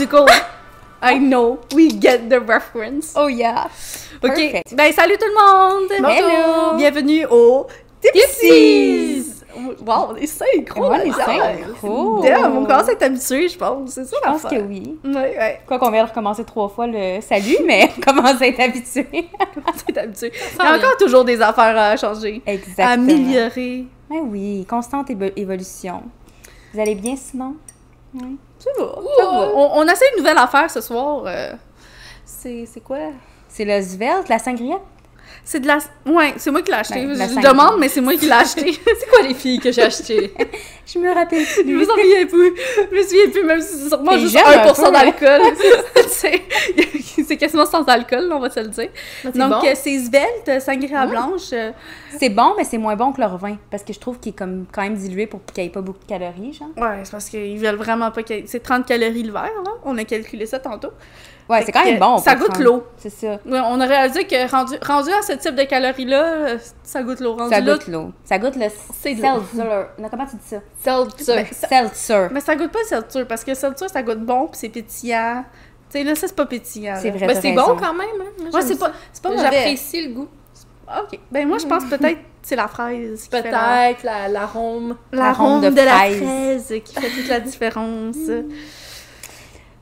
Musical. I know, we get the reference. Oh yeah. Ok, Perfect. ben salut tout le monde! Hello. Bienvenue au Tipsies! Wow, on est synchro! On est synchro. Damn, on commence à être habitué, je pense. C'est ça Je pense que oui. Ouais, ouais, Quoi qu'on vient de recommencer trois fois le salut, mais on commence à être habitué. on commence à être habitué. Il y a encore toujours des affaires à changer, à Exactement. améliorer. Ben oui, constante évo- évolution. Vous allez bien sinon? Oui. Ça va, ça va. On, on essaie une nouvelle affaire ce soir. euh, c'est c'est quoi? C'est le Svelte, la sangria? C'est de la... Ouais, c'est moi qui l'ai acheté. Ben, je demande, mais c'est moi qui l'ai acheté. C'est quoi les filles que j'ai achetées? Je me rappelle Je me plus. souviens plus. Je me souviens plus, même si c'est sûrement juste jeune un 1% peu, hein? d'alcool. C'est- c'est quasiment sans alcool, on va se le dire. c'est Donc, bon. euh, c'est svelte, sangria blanche. euh, C'est bon, mais c'est moins bon que leur vin. Parce que je trouve qu'il est comme quand même dilué pour qu'il n'y ait pas beaucoup de calories, genre. Ouais, c'est parce qu'ils veulent vraiment pas... C'est 30 calories le verre, là. On a calculé ça tantôt. Ouais, c'est quand même bon. ça goûte l'eau. C'est ça. Ouais, on a réalisé que rendu, rendu à ce type de calories-là, euh, ça goûte l'eau. Rendu Ça goûte l'eau. Ça goûte le seltzer. Non, comment tu dis ça? Seltzer. Ben, ça- Seltzer. Mais ça goûte pas le seltzer, parce que le seltzer, ça goûte bon, puis c'est pétillant. Tu sais, là, ça, c'est pas pétillant. C'est vrai. Ben, t'as c'est bon quand même. Hein? Moi, Ouais, c'est pas, c'est pas. J'apprécie le goût. OK. Ben, moi, je pense peut-être que c'est la fraise. Peut-être la- l'arôme. L'arôme L'arôme de, de la fraise. fraise qui fait toute la différence.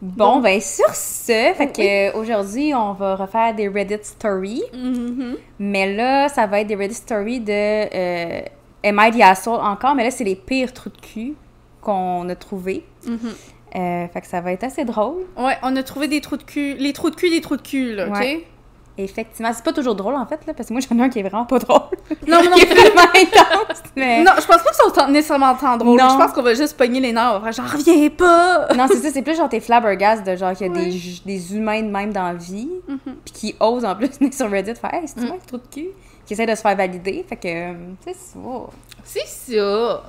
Bon, ben sur ce, fait que aujourd'hui, on va refaire des Reddit Stories. Mhm. Mais là, ça va être des Reddit Stories de euh, Am I the Asshole encore, mais là, c'est les pires trous de cul qu'on a trouvés. Mhm. Euh, fait que ça va être assez drôle. Ouais, on a trouvé des trous de cul. Les trous de cul, des trous de cul, là, OK? Ouais. Effectivement, c'est pas toujours drôle en fait, là, parce que moi j'en ai un qui est vraiment pas drôle. Non, non, qui est vraiment intense. Mais... Non, je pense pas que ça soit nécessairement tant drôle. Non. Je pense qu'on va juste pogner les nerfs. J'en reviens pas! Non, c'est ça, c'est plus genre tes flabbergastes de genre qu'il y a Ouais. des, des humains de même dans la vie, Mhm. puis qui osent en plus venir sur Reddit faire Hey, c'est-tu moi le trou de cul? Qui essaient de se faire valider. Fait que, euh, c'est ça. C'est ça.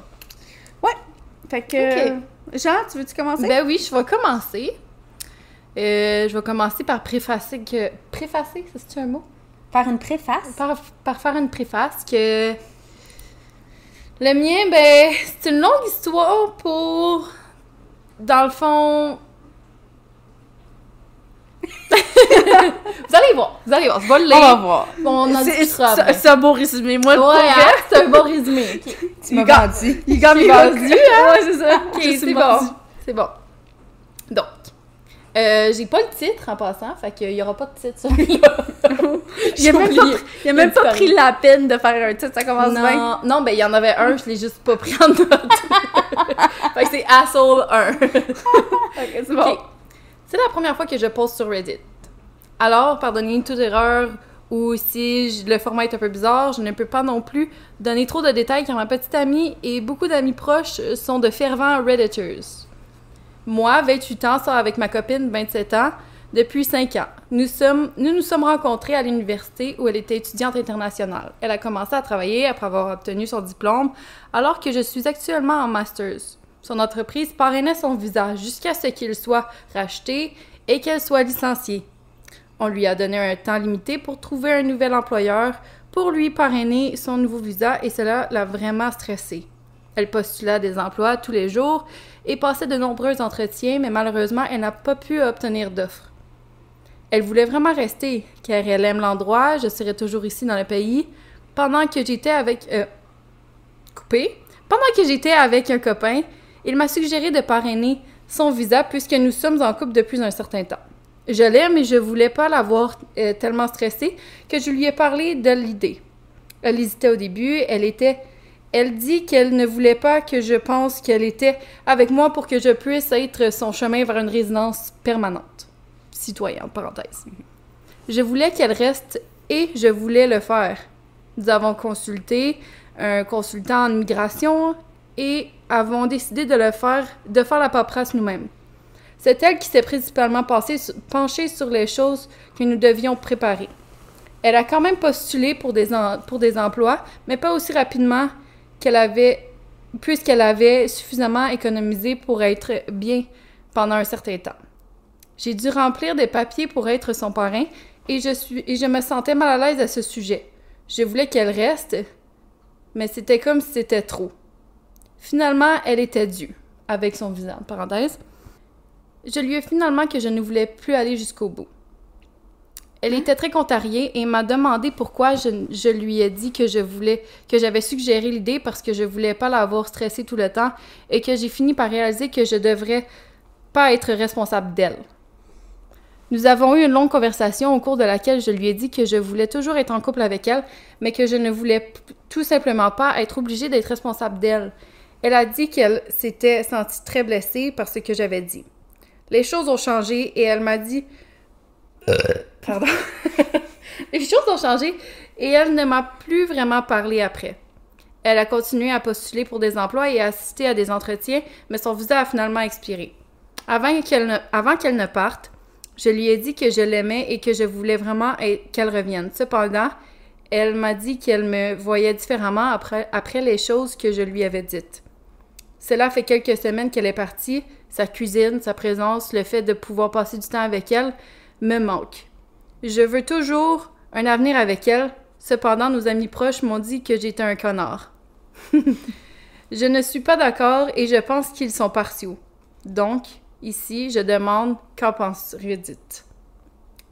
Fait que. Jean, tu veux-tu commencer? Ben oui, je vais commencer. Euh, je vais commencer par préfacer que. Préfacer, ça c'est un mot? Faire une préface? Par, par faire une préface que. Le mien, ben, c'est une longue histoire pour. Dans le fond. vous allez voir, vous allez voir, je vais le On va voir. Bon, on C'est c'est- c'est un beau résumé. Moi, Ouais, hein, c'est un bon résumé. ok. Tu m'as vendu. il gagne vendue, Ouais, c'est ça. Ok, Je suis c'est vendue. bon. C'est bon. Donc, euh, j'ai pas le titre en passant, fait qu'il y aura pas de titre sur là. Il a même pas, il a même pas pris la peine de faire un titre, ça commence bien. Non, non, ben il y en avait un, je l'ai juste pas pris en note. fait que c'est Asshole 1. Ok, c'est bon. C'est la première fois que je poste sur Reddit. Alors, pardonnez toute erreur ou si je- le format est un peu bizarre, je ne peux pas non plus donner trop de détails car ma petite amie et beaucoup d'amis proches sont de fervents Redditors. Moi, 28 ans, sors avec ma copine, 27 ans, depuis 5 ans. Nous nous nous sommes rencontrés à l'université où elle était étudiante internationale. Elle a commencé à travailler après avoir obtenu son diplôme, alors que je suis actuellement en master's. Son entreprise parrainait son visa jusqu'à ce qu'il soit racheté et qu'elle soit licenciée. On lui a donné un temps limité pour trouver un nouvel employeur pour lui parrainer son nouveau visa et cela l'a vraiment stressée. Elle postula des emplois tous les jours et passait de nombreux entretiens, mais malheureusement, elle n'a pas pu obtenir d'offres. Elle voulait vraiment rester, car elle aime l'endroit, je serai toujours ici dans le pays, pendant que j'étais avec... euh, coupé. Pendant que j'étais avec un copain, il m'a suggéré de parrainer son visa puisque nous sommes en couple depuis un certain temps. Je l'aime et je voulais pas l'avoir euh, tellement stressée que je lui ai parlé de l'idée. Elle hésitait au début, elle était elle dit qu'elle ne voulait pas que je pense qu'elle était avec moi pour que je puisse être son chemin vers une résidence permanente. Citoyen, entre parenthèses. Je voulais qu'elle reste et je voulais le faire. Nous avons consulté un consultant en immigration et avons décidé de le faire, de faire la paperasse nous-mêmes. C'est elle qui s'est principalement penchée sur les choses que nous devions préparer. Elle a quand même postulé pour des emplois, mais pas aussi rapidement qu'elle avait, puisqu'elle avait suffisamment économisé pour être bien pendant un certain temps. J'ai dû remplir des papiers pour être son parrain et je, suis, et je me sentais mal à l'aise à ce sujet. Je voulais qu'elle reste, mais c'était comme si c'était trop. Finalement, elle était due, avec son visa, en parenthèse. Je lui ai finalement que je ne voulais plus aller jusqu'au bout. Elle était très contrariée et m'a demandé pourquoi je, je lui ai dit que je voulais, que j'avais suggéré l'idée parce que je voulais pas l'avoir stressée tout le temps et que j'ai fini par réaliser que je devrais pas être responsable d'elle. Nous avons eu une longue conversation au cours de laquelle je lui ai dit que je voulais toujours être en couple avec elle, mais que je ne voulais tout simplement pas être obligée d'être responsable d'elle. Elle a dit qu'elle s'était sentie très blessée par ce que j'avais dit. Les choses ont changé et elle m'a dit Pardon. Les choses ont changé et elle ne m'a plus vraiment parlé après. Elle a continué à postuler pour des emplois et à assister à des entretiens, mais son visa a finalement expiré. Avant qu'elle ne, parte, je lui ai dit que je l'aimais et que je voulais vraiment qu'elle revienne. Cependant, elle m'a dit qu'elle me voyait différemment après les choses que je lui avais dites. Cela fait quelques semaines qu'elle est partie. Sa cuisine, sa présence, le fait de pouvoir passer du temps avec elle me manque. Je veux toujours un avenir avec elle. Cependant, nos amis proches m'ont dit que j'étais un connard. je ne suis pas d'accord et je pense qu'ils sont partiaux. Donc, ici, je demande qu'en pense Reddit.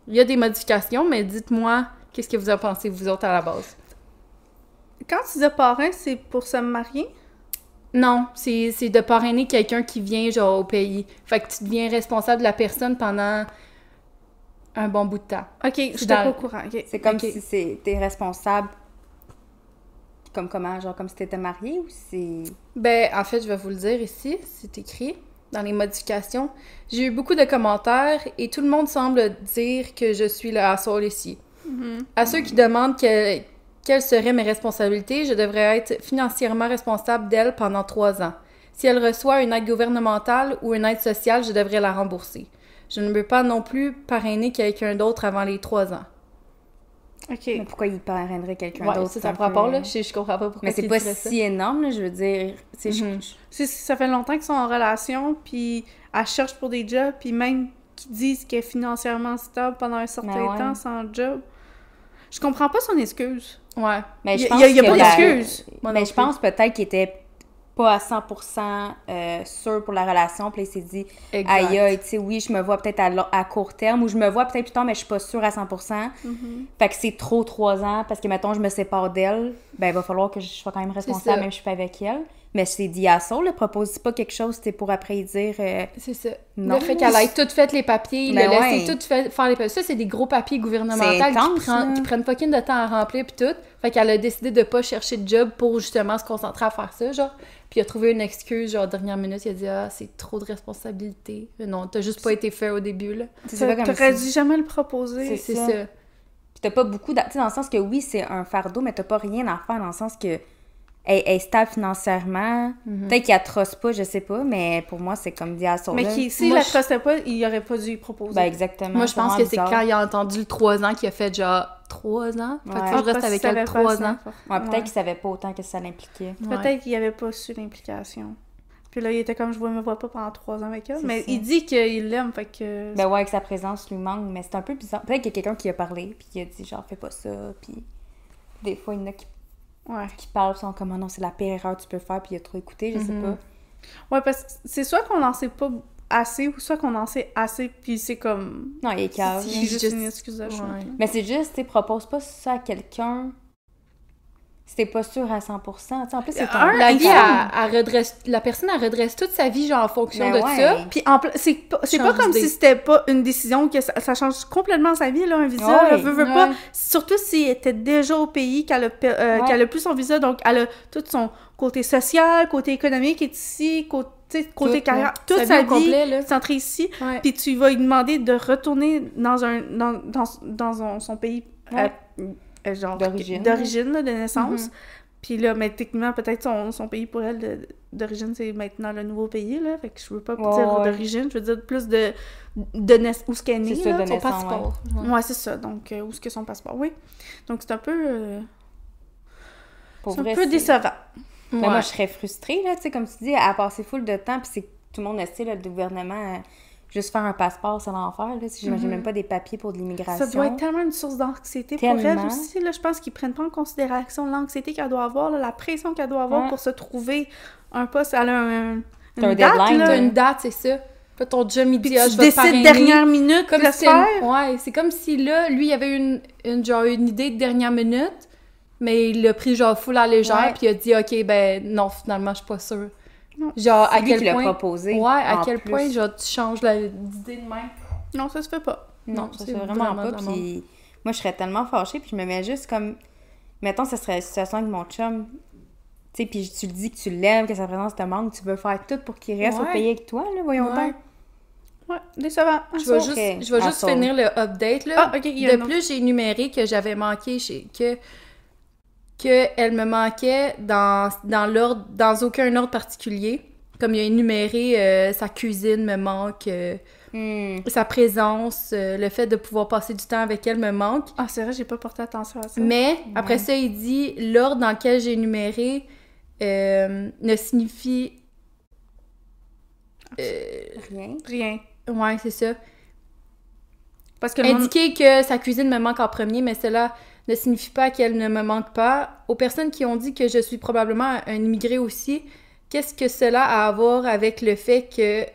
Il y a des modifications, mais dites-moi qu'est-ce que vous en pensez, vous autres, à la base? Quand tu dis parrain, c'est pour se marier? Non, c'est de parrainer quelqu'un qui vient, genre, au pays. Fait que tu deviens responsable de la personne pendant un bon bout de temps. Ok, je suis pas au courant. ok. C'est comme Ok. si c'est- t'es responsable. Comme comment? Genre comme si t'étais marié ou c'est. Ben, en fait, je vais vous le dire ici, c'est écrit dans les modifications. J'ai eu beaucoup de commentaires et tout le monde semble dire que je suis le asshole ici. À ceux qui demandent que- quelles seraient mes responsabilités, je devrais être financièrement responsable d'elle pendant trois ans. Si elle reçoit une aide gouvernementale ou une aide sociale, je devrais la rembourser. Je ne veux pas non plus parrainer quelqu'un d'autre avant les trois ans. Ok. Mais pourquoi il parrainerait quelqu'un Ouais, d'autre? c'est ça pas, peu- là. Je, je comprends pas pourquoi Mais c'est pas si énorme, là, je veux dire. Je- je- C'est- Ça fait longtemps qu'ils sont en relation, puis elle cherche pour des jobs, puis même qu'ils disent qu'elle est financièrement stable pendant un certain Ben ouais. temps sans job. Je comprends pas son excuse. Ouais. Mais je a- pense y a- y a que pas d'excuse. Mais je pense peut-être qu'il était pas à 100% euh, sûr pour la relation. Puis il s'est dit, aïe, aïe, tu sais, oui, je me vois peut-être à, court terme ou je me vois peut-être plus tard, mais je suis pas sûre à 100%. Fait que c'est trop trois ans parce que, mettons, je me sépare d'elle, ben, il va falloir que je sois quand même responsable, même si je suis pas avec elle. Mais c'est dit à ça, le propose pas quelque chose, c'était pour après dire. euh, C'est ça. Non. Le fait qu'elle ait tout fait les papiers, Ben le laisser ouais. tout fait, faire les papiers. Ça, c'est des gros papiers gouvernementaux C'est qui, prend- là. qui prennent fucking de temps à remplir puis tout. Fait qu'elle a décidé de pas chercher de job pour justement se concentrer à faire ça, genre. Puis il a trouvé une excuse, genre, dernière minute, il a dit « Ah, c'est trop de responsabilité. » Mais non, t'as juste pas été fait au début, là. c'est T'aurais dû jamais le proposer. C'est ça. ça. Puis t'as pas beaucoup. Tu sais, dans le sens que oui, c'est un fardeau, mais t'as pas rien à faire dans le sens que. Elle, elle est stable financièrement. Mhm. Peut-être qu'il atroce pas, je sais pas, mais pour moi, c'est comme dit à son Mais s'il Moi, la je- trustait pas, il aurait pas dû y proposer. Ben, exactement. Moi, je pense que c'est quand il a entendu le 3 ans qu'il a fait, genre, 3 ans? Fait que Ouais. que je reste avec elle savait 3 pas ans. Ouais, peut-être Ouais. qu'il savait pas autant que ça l'impliquait. Ouais. Peut-être qu'il avait pas su l'implication. Puis là, il était comme je ne me vois pas pendant trois ans avec elle. Mais ça. il dit qu'il l'aime, fait que. Ben ouais, que sa présence lui manque, mais c'est un peu bizarre. Peut-être qu'il y a quelqu'un qui a parlé, puis qui a dit genre, fais pas ça, puis des fois, il y en a qui, Ouais. qui parlent, sont comme, Ah non, c'est la pire erreur que tu peux faire, puis il a trop écouté, je sais Mhm. pas. Ouais, parce que c'est soit qu'on n'en sait pas assez, ou soit qu'on en sait assez, puis c'est comme. Non, il est calme. C'est juste, juste- une excuse de ouais. Mais c'est juste, tu sais, propose pas ça à quelqu'un si t'es pas sûr à 100%. Tu sais, en plus, c'est ton... Un, La vie, elle, elle redresse... La personne, elle redresse toute sa vie, genre, en fonction Ben de ouais. ça. Puis en c'est pas, c'est pas comme si c'était pas une décision que ça, ça change complètement sa vie, là, un visa. Ouais. là, veut, veut pas. Ouais. Surtout s'il était déjà au pays, qu'elle a, euh, Ouais. qu'elle a plus son visa, donc elle a tout son côté social, côté économique est ici, côté, tu sais, côté Tout, carrière, ouais. toute Sa vie complet, centrée ici. Ouais. Puis tu vas lui demander de retourner dans un dans, dans, dans son, son pays Ouais. euh, euh, genre D'origine. de naissance. Mhm. Puis là, mais techniquement, peut-être son, son pays pour elle d'origine, c'est maintenant le nouveau pays, là. Fait que je veux pas dire ouais. d'origine, je veux dire plus de, de où ce qu'elle est née, là. de Son passeport. Ouais. Ouais, c'est ça. Donc, euh, où est-ce que son passeport? Oui. Donc, c'est un peu... euh, c'est un peu décevant. Ouais. moi, je serais frustrée, là, tu sais, comme tu dis, à passer full de temps, puis c'est tout le monde là, le gouvernement, euh, juste faire un passeport, c'est l'enfer, là. J'imagine Mhm. même pas des papiers pour de l'immigration. Ça doit être tellement une source d'anxiété pour elle aussi, là. Je pense qu'ils prennent pas en considération l'anxiété qu'elle doit avoir, là, la pression qu'elle doit avoir pour se trouver un poste. Elle a un, T'as un une date, deadline, là. Une date, c'est ça. Fait ton dit, ah, tu je décides dernière minute comme de le si. Ouais, c'est comme si là, lui, il avait une, une, genre, une idée de dernière minute, mais il l'a pris genre full à légère, puis il a dit, ok, ben non, finalement, je suis pas sûre. Non. Genre, à quel point. proposé. Ouais, à quel plus. point, genre, tu changes la- d'idée de même? Non, ça se fait pas. Non, Non, ça c'est c'est vraiment, vraiment pas. Puis moi, je serais tellement fâchée, puis je me mets juste comme. Mettons, ça serait la situation avec mon chum. Tu sais, puis tu le dis que tu l'aimes, que sa présence te manque, tu veux faire tout pour qu'il reste Ouais. au pays avec toi, là, voyons Ouais. Ouais, décevant. Je vais Ah, juste, ok. je vais Ah, juste finir le update, là. Ah, De plus, j'ai énuméré que j'avais manqué, chez- que, que elle me manquait dans, dans l'ordre, dans aucun ordre particulier. Comme il a énuméré, euh, sa cuisine me manque, euh, Hmm. sa présence, euh, le fait de pouvoir passer du temps avec elle me manque. Ah, c'est vrai, j'ai pas porté attention à ça. Mais après ça, il dit l'ordre dans lequel j'ai énuméré ne signifie. euh, Rien. Rien. ouais, c'est ça. Parce que monde... Indiquer que sa cuisine me manque en premier, mais cela ne signifie pas qu'elle ne me manque pas. Aux personnes qui ont dit que je suis probablement un immigré aussi, qu'est-ce que cela a à voir avec le fait que...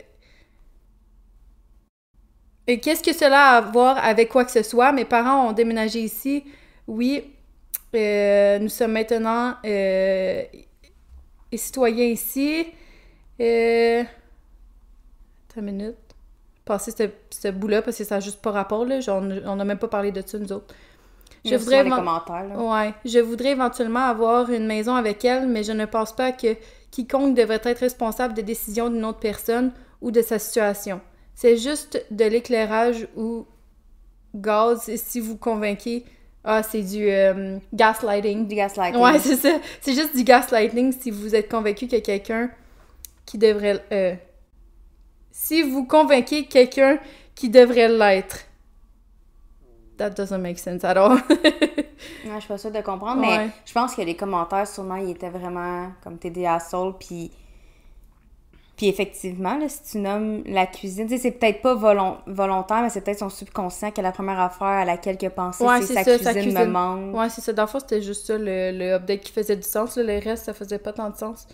Qu'est-ce que cela a à voir avec quoi que ce soit? Mes parents ont déménagé ici. Oui, euh, nous sommes maintenant euh, citoyens ici. Euh... Une minute passer ce, ce bout-là parce que ça n'a juste pas rapport, là. On n'a même pas parlé de ça, nous autres. Je voudrais les éven- commentaires, là. Ouais, je voudrais éventuellement avoir une maison avec elle, mais je ne pense pas que quiconque devrait être responsable des décisions d'une autre personne ou de sa situation. C'est juste de l'éclairage ou gaz si vous convainquez. Ah, c'est du euh, gaslighting. Du gaslighting. Ouais, c'est ça. C'est juste du gaslighting si vous êtes convaincu a quelqu'un qui devrait. euh, si vous convainquez quelqu'un qui devrait l'être. That doesn't make sense at all. Ouais, je suis pas sûre de comprendre, Ouais. mais je pense que les commentaires, sûrement, ils étaient vraiment comme t'es des assholes, puis... Puis effectivement, là, si tu nommes la cuisine, c'est peut-être pas volon- volontaire, mais c'est peut-être son subconscient que la première affaire à laquelle il a pensé, Ouais, c'est sa, ça, sa cuisine me manque. ouais, c'est ça. Dans le fond, c'était juste ça, le, le update qui faisait du sens. là. Le reste, ça faisait pas tant de sens.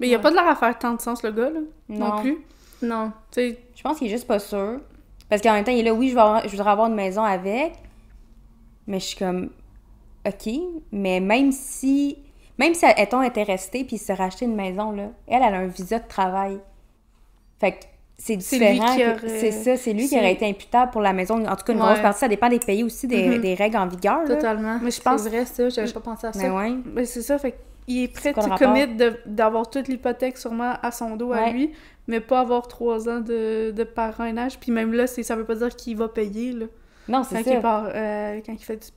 Mais il y a Ouais. pas de l'air à faire tant de sens, le gars, là. Non, Non. plus. Non. Je pense qu'il est juste pas sûr. Parce qu'en même temps, il est là, oui, je, vais avoir- je voudrais avoir une maison avec, mais je suis comme, OK, mais même si, même si, étant était restée puis il se rachetait une maison, là, elle, elle a un visa de travail. Fait que c'est différent. qui que- aurait- C'est ça, c'est lui qui aurait été imputable pour la maison. En tout cas, une Ouais. grosse partie, ça dépend des pays aussi, des, Mhm. des règles en vigueur. là. Totalement. Mais je pense- C'est vrai, ça. J'avais pas pensé à ça. Mais ouais. ben, c'est ça, fait qu'il est prêt, le rapport? commit de- d'avoir toute l'hypothèque sûrement à son dos à lui, mais pas avoir trois ans de, de parrainage. Puis même là, c'est- ça veut pas dire qu'il va payer, là. Non, Quand c'est il, ça. part- euh, quand il fait du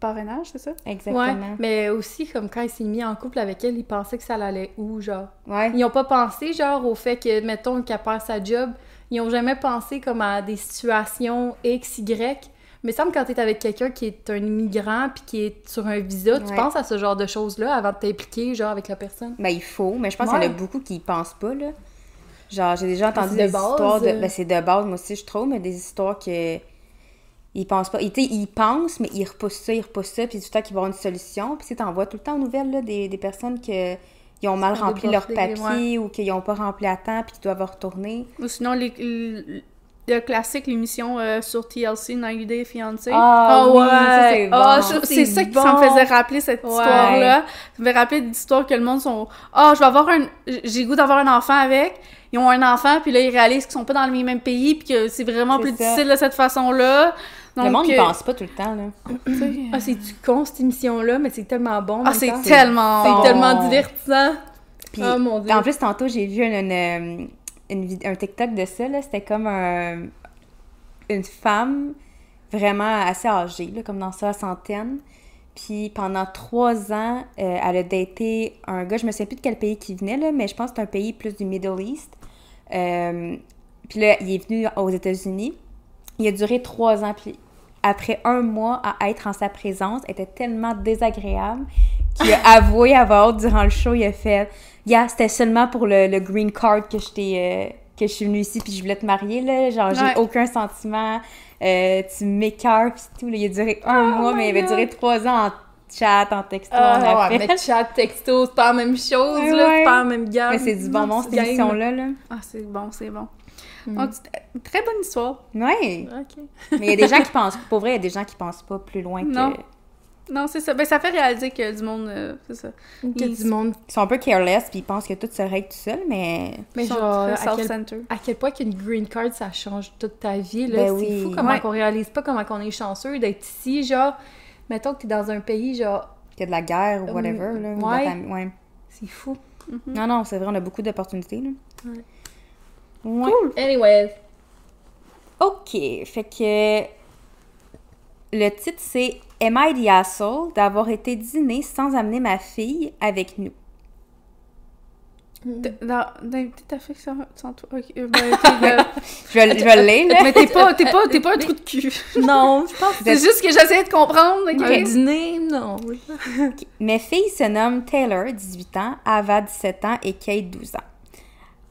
parrainage, c'est ça? Exactement. Ouais, mais aussi, comme quand il s'est mis en couple avec elle, il pensait que ça allait où, genre? Ouais. Ils ont pas pensé, genre, au fait que, mettons, qu'elle perd sa job. Ils ont jamais pensé comme à des situations X, Y. Mais semble quand t'es avec quelqu'un qui est un immigrant puis qui est sur un visa, tu penses à ce genre de choses-là avant de t'impliquer, genre, avec la personne? Ben, il faut, mais je pense Ouais. qu'il y en a beaucoup qui y pensent pas, là. Genre, j'ai déjà entendu c'est de des base, histoires de... euh. Ben, c'est de base, moi aussi, je trouve, mais des histoires que... Ils pensent pas... Ils, tu sais, ils pensent, mais ils repoussent ça, ils repoussent ça, puis tout le temps qu'ils vont avoir une solution. Puis tu sais, t'en vois tout le temps aux nouvelles, là, des, des personnes que... Ils ont mal rempli leurs débordées, papiers ou qu'ils n'ont pas rempli à temps puis qu'ils doivent retourner. Ou sinon, les, le classique, l'émission euh, sur TLC, 90 Day Fiancé. Ah oui, ça, c'est Ah, bon. c'est c'est ça qui bon. ça me faisait rappeler cette Ouais. histoire-là. Ça me fait rappeler l'histoire que le monde sont Ah, je vais avoir un. J'ai goût d'avoir un enfant avec. Ils ont un enfant, puis là, ils réalisent qu'ils sont pas dans le mêmes pays, puis que c'est vraiment C'est plus ça. difficile de cette façon-là. Donc, le monde, il euh, pense pas tout le temps, là. Ah, c'est-tu con, cette émission-là, mais c'est tellement bon. Ah, même c'est tellement. C'est tellement divertissant. Puis, Oh, mon Dieu. En plus, tantôt, j'ai vu une, une- une un TikTok de ça. là. C'était comme un- une femme vraiment assez âgée, là, comme dans sa centaine. Puis pendant trois ans, euh, elle a daté un gars, je me souviens plus de quel pays qui venait, là, mais je pense que c'est un pays plus du Middle East. Euh, puis là, il est venu aux États-Unis. Il a duré trois ans. Puis après un mois à être en sa présence, était tellement désagréable qu'il a avoué haute durant le show, il a fait « Yeah, c'était seulement pour le, le green card que je t'ai, euh, que je suis venue ici puis je voulais te marier, là. Genre, j'ai Ouais. aucun sentiment, euh, tu m'écœures pis tout. Là, il a duré un Oh mois, mais il avait duré trois ans en chat, en texto, en Ah, appel. ouais, mais chat, texto, c'est pas la même chose, Ouais, là, ouais. c'est pas la même gamme. Mais c'est du bonbon, cette émission-là, là. Ah, c'est bon, c'est bon. Donc, c'est une très bonne histoire. Ouais. Ok. Mais il y a des gens qui pensent, pour vrai, il y a des gens qui pensent pas plus loin que. Non. Non, c'est ça. Ben, ça fait réaliser que du monde, euh, c'est ça. Il y a Ils- du monde. Ils sont un peu careless puis ils pensent que tout se règle tout seul, mais. Mais Ils sont genre, à quel, à quel point qu'une green card, ça change toute ta vie, là? Ben c'est oui. fou comment Ouais. qu'on réalise pas comment qu'on est chanceux d'être ici, genre... Mettons que t'es dans un pays, genre... qu'il y a de la guerre ou Euh, whatever. Là, ou de la ouais. ouais. C'est fou. Non, non, c'est vrai, on a beaucoup d'opportunités. Là. Ouais. Ouais. Anyways. Ok, fait que le titre c'est Am I the asshole d'avoir été dîner sans amener ma fille avec nous? Dans ta fait ça sans toi. Ok, euh, ben, Je vais, je vais le lire, là. Mais t'es pas, t'es pas, t'es pas un trou de cul. Non, je pense C'est juste que j'essayais de comprendre, ok? Un dîner, non. Mes filles se nomment Taylor, 18 ans, Ava, 17 ans et Kate, 12 ans.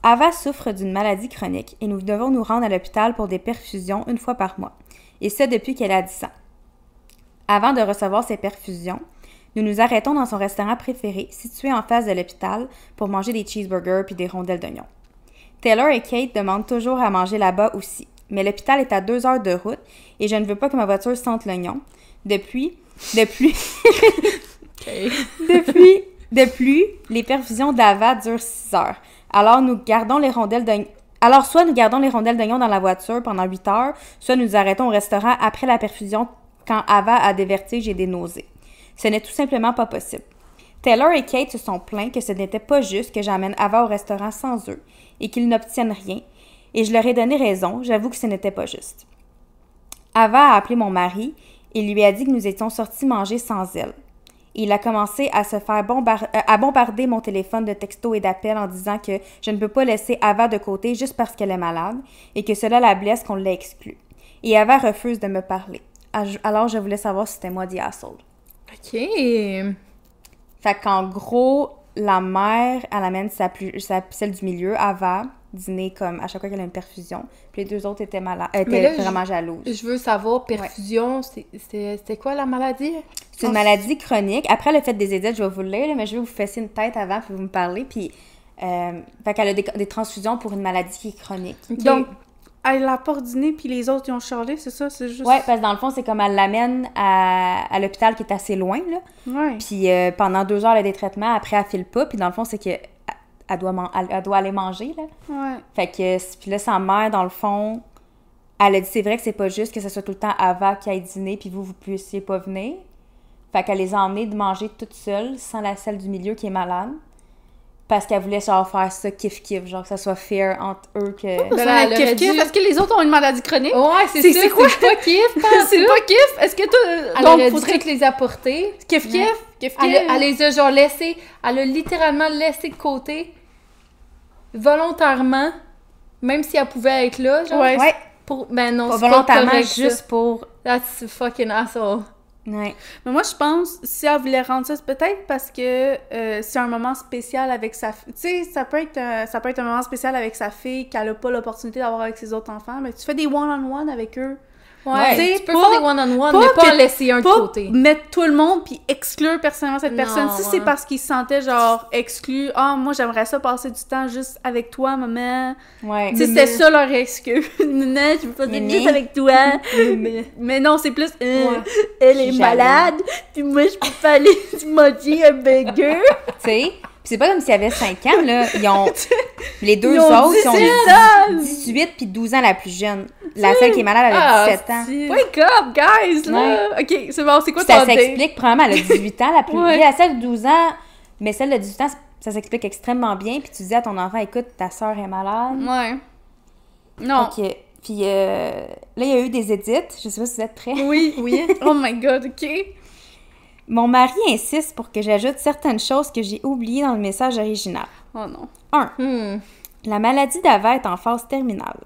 Ava souffre d'une maladie chronique et nous devons nous rendre à l'hôpital pour des perfusions une fois par mois, et ce depuis qu'elle a 10 ans. Avant de recevoir ces perfusions, nous nous arrêtons dans son restaurant préféré, situé en face de l'hôpital, pour manger des cheeseburgers puis des rondelles d'oignons. Taylor et Kate demandent toujours à manger là-bas aussi, mais l'hôpital est à deux heures de route et je ne veux pas que ma voiture sente l'oignon. Depuis, depuis, depuis, de plus, les perfusions d'Ava durent 6 heures. Alors, nous gardons les rondelles d'oignon. Alors, soit nous gardons les rondelles d'oignon dans la voiture pendant 8 heures, soit nous arrêtons au restaurant après la perfusion quand Ava a des vertiges et des nausées. Ce n'est tout simplement pas possible. Taylor et Kate se sont plaints que ce n'était pas juste que j'amène Ava au restaurant sans eux et qu'ils n'obtiennent rien, et je leur ai donné raison, j'avoue que ce n'était pas juste. Ava a appelé mon mari et lui a dit que nous étions sortis manger sans elle. Il a commencé à se faire bombar- euh, à bombarder mon téléphone de textos et d'appels en disant que je ne peux pas laisser Ava de côté juste parce qu'elle est malade et que cela la blesse qu'on l'a exclue. Et Ava refuse de me parler. Aj- Alors je voulais savoir si c'était moi the asshole. Ok. Fait qu'en gros, la mère, elle amène sa plus, sa, celle du milieu, Ava, dîner comme à chaque fois qu'elle a une perfusion. Puis les deux autres étaient malades, Mais étaient là, je- vraiment jalouses. Je veux savoir, perfusion, c'est- c'est- c'était quoi la maladie? C'est une maladie chronique. Après le fait des édits, je vais vous le lire, mais je vais vous fesser une tête avant, puis vous me parler. Puis, euh, fait qu'elle a des, des transfusions pour une maladie qui est chronique. Donc, elle apporte dîner, puis les autres, ils ont charlé, c'est ça? C'est juste... Ouais, parce que dans le fond, c'est comme elle l'amène à, à l'hôpital qui est assez loin, là. Ouais. Puis euh, pendant deux heures, elle a des traitements. Après, elle file pas. Puis dans le fond, c'est que elle doit, man- elle, elle doit aller manger, là. Ouais. Fait que, puis là, sa mère, dans le fond, elle a dit c'est vrai que c'est pas juste que ce soit tout le temps Ava qui aille dîner, puis vous, vous puissiez pas venir. Fait qu'elle les a emmenés de manger toute seule, sans la celle du milieu qui est malade. Parce qu'elle voulait genre faire ça kiff-kiff, genre que ça soit fair entre eux que. Ben Ça, là, elle kiff, aurait kiff. dû- Est-ce que les autres ont une maladie chronique? Ouais, c'est C'est- ça. c'est quoi? pas kiff, c'est pas kiff? Est-ce que toi... Elle donc, dû faudrait... toutes les apporter. Kiff, kiff, kiff, Elle, kiff. a- elle les a genre laissés, elle a littéralement laissé de côté, volontairement, même si elle pouvait être là, genre? Ouais. Ouais, Pour... Ben non, pas c'est pas volontairement, correct, ça. juste pour. That's a fucking asshole. Ouais. Mais moi, je pense, si elle voulait rendre ça, c'est peut-être parce que euh, c'est un moment spécial avec sa fille. Tu sais, ça, peut être, euh, ça peut être un moment spécial avec sa fille qu'elle n'a pas l'opportunité d'avoir avec ses autres enfants. Mais tu fais des one-on-one avec eux. Ouais, Tu peux pas- faire des one-on-one, mais pas en laisser un de côté. mettre tout le monde puis exclure personnellement cette Non, personne. Si c'est parce qu'ils se sentaient genre exclus, ah, moi j'aimerais ça passer du temps juste avec toi, maman. Ouais. Tu sais, c'était ça leur excuse. non, je veux pas Mémé. juste avec toi. Mais non, c'est plus, euh, Ouais. elle est malade, puis moi je peux pas aller manger un burger. Tu sais? C'est pas comme s'il y avait 5 ans, là. Ils ont. Les deux Ils ont autres, ils 17 ont ans. 18 puis 12 ans la plus jeune. La celle qui est malade, elle a Ah, 17 ans. c'est- Wake up, guys, là! Ok, c'est bon, c'est quoi ça ton date? s'explique, premièrement, elle a 18 ans, la plus Ouais. la celle de 12 ans, mais celle de 18 ans, ça s'explique extrêmement bien. Puis tu dis à ton enfant, écoute, ta soeur est malade. Ouais. Non. Ok. Puis euh, là, il y a eu des édits. Je sais pas si vous êtes prêts. Oui, oui. oh my god, ok. Mon mari insiste pour que j'ajoute certaines choses que j'ai oubliées dans le message original. Oh non. 1. Hmm. La maladie d'Ava est en phase terminale.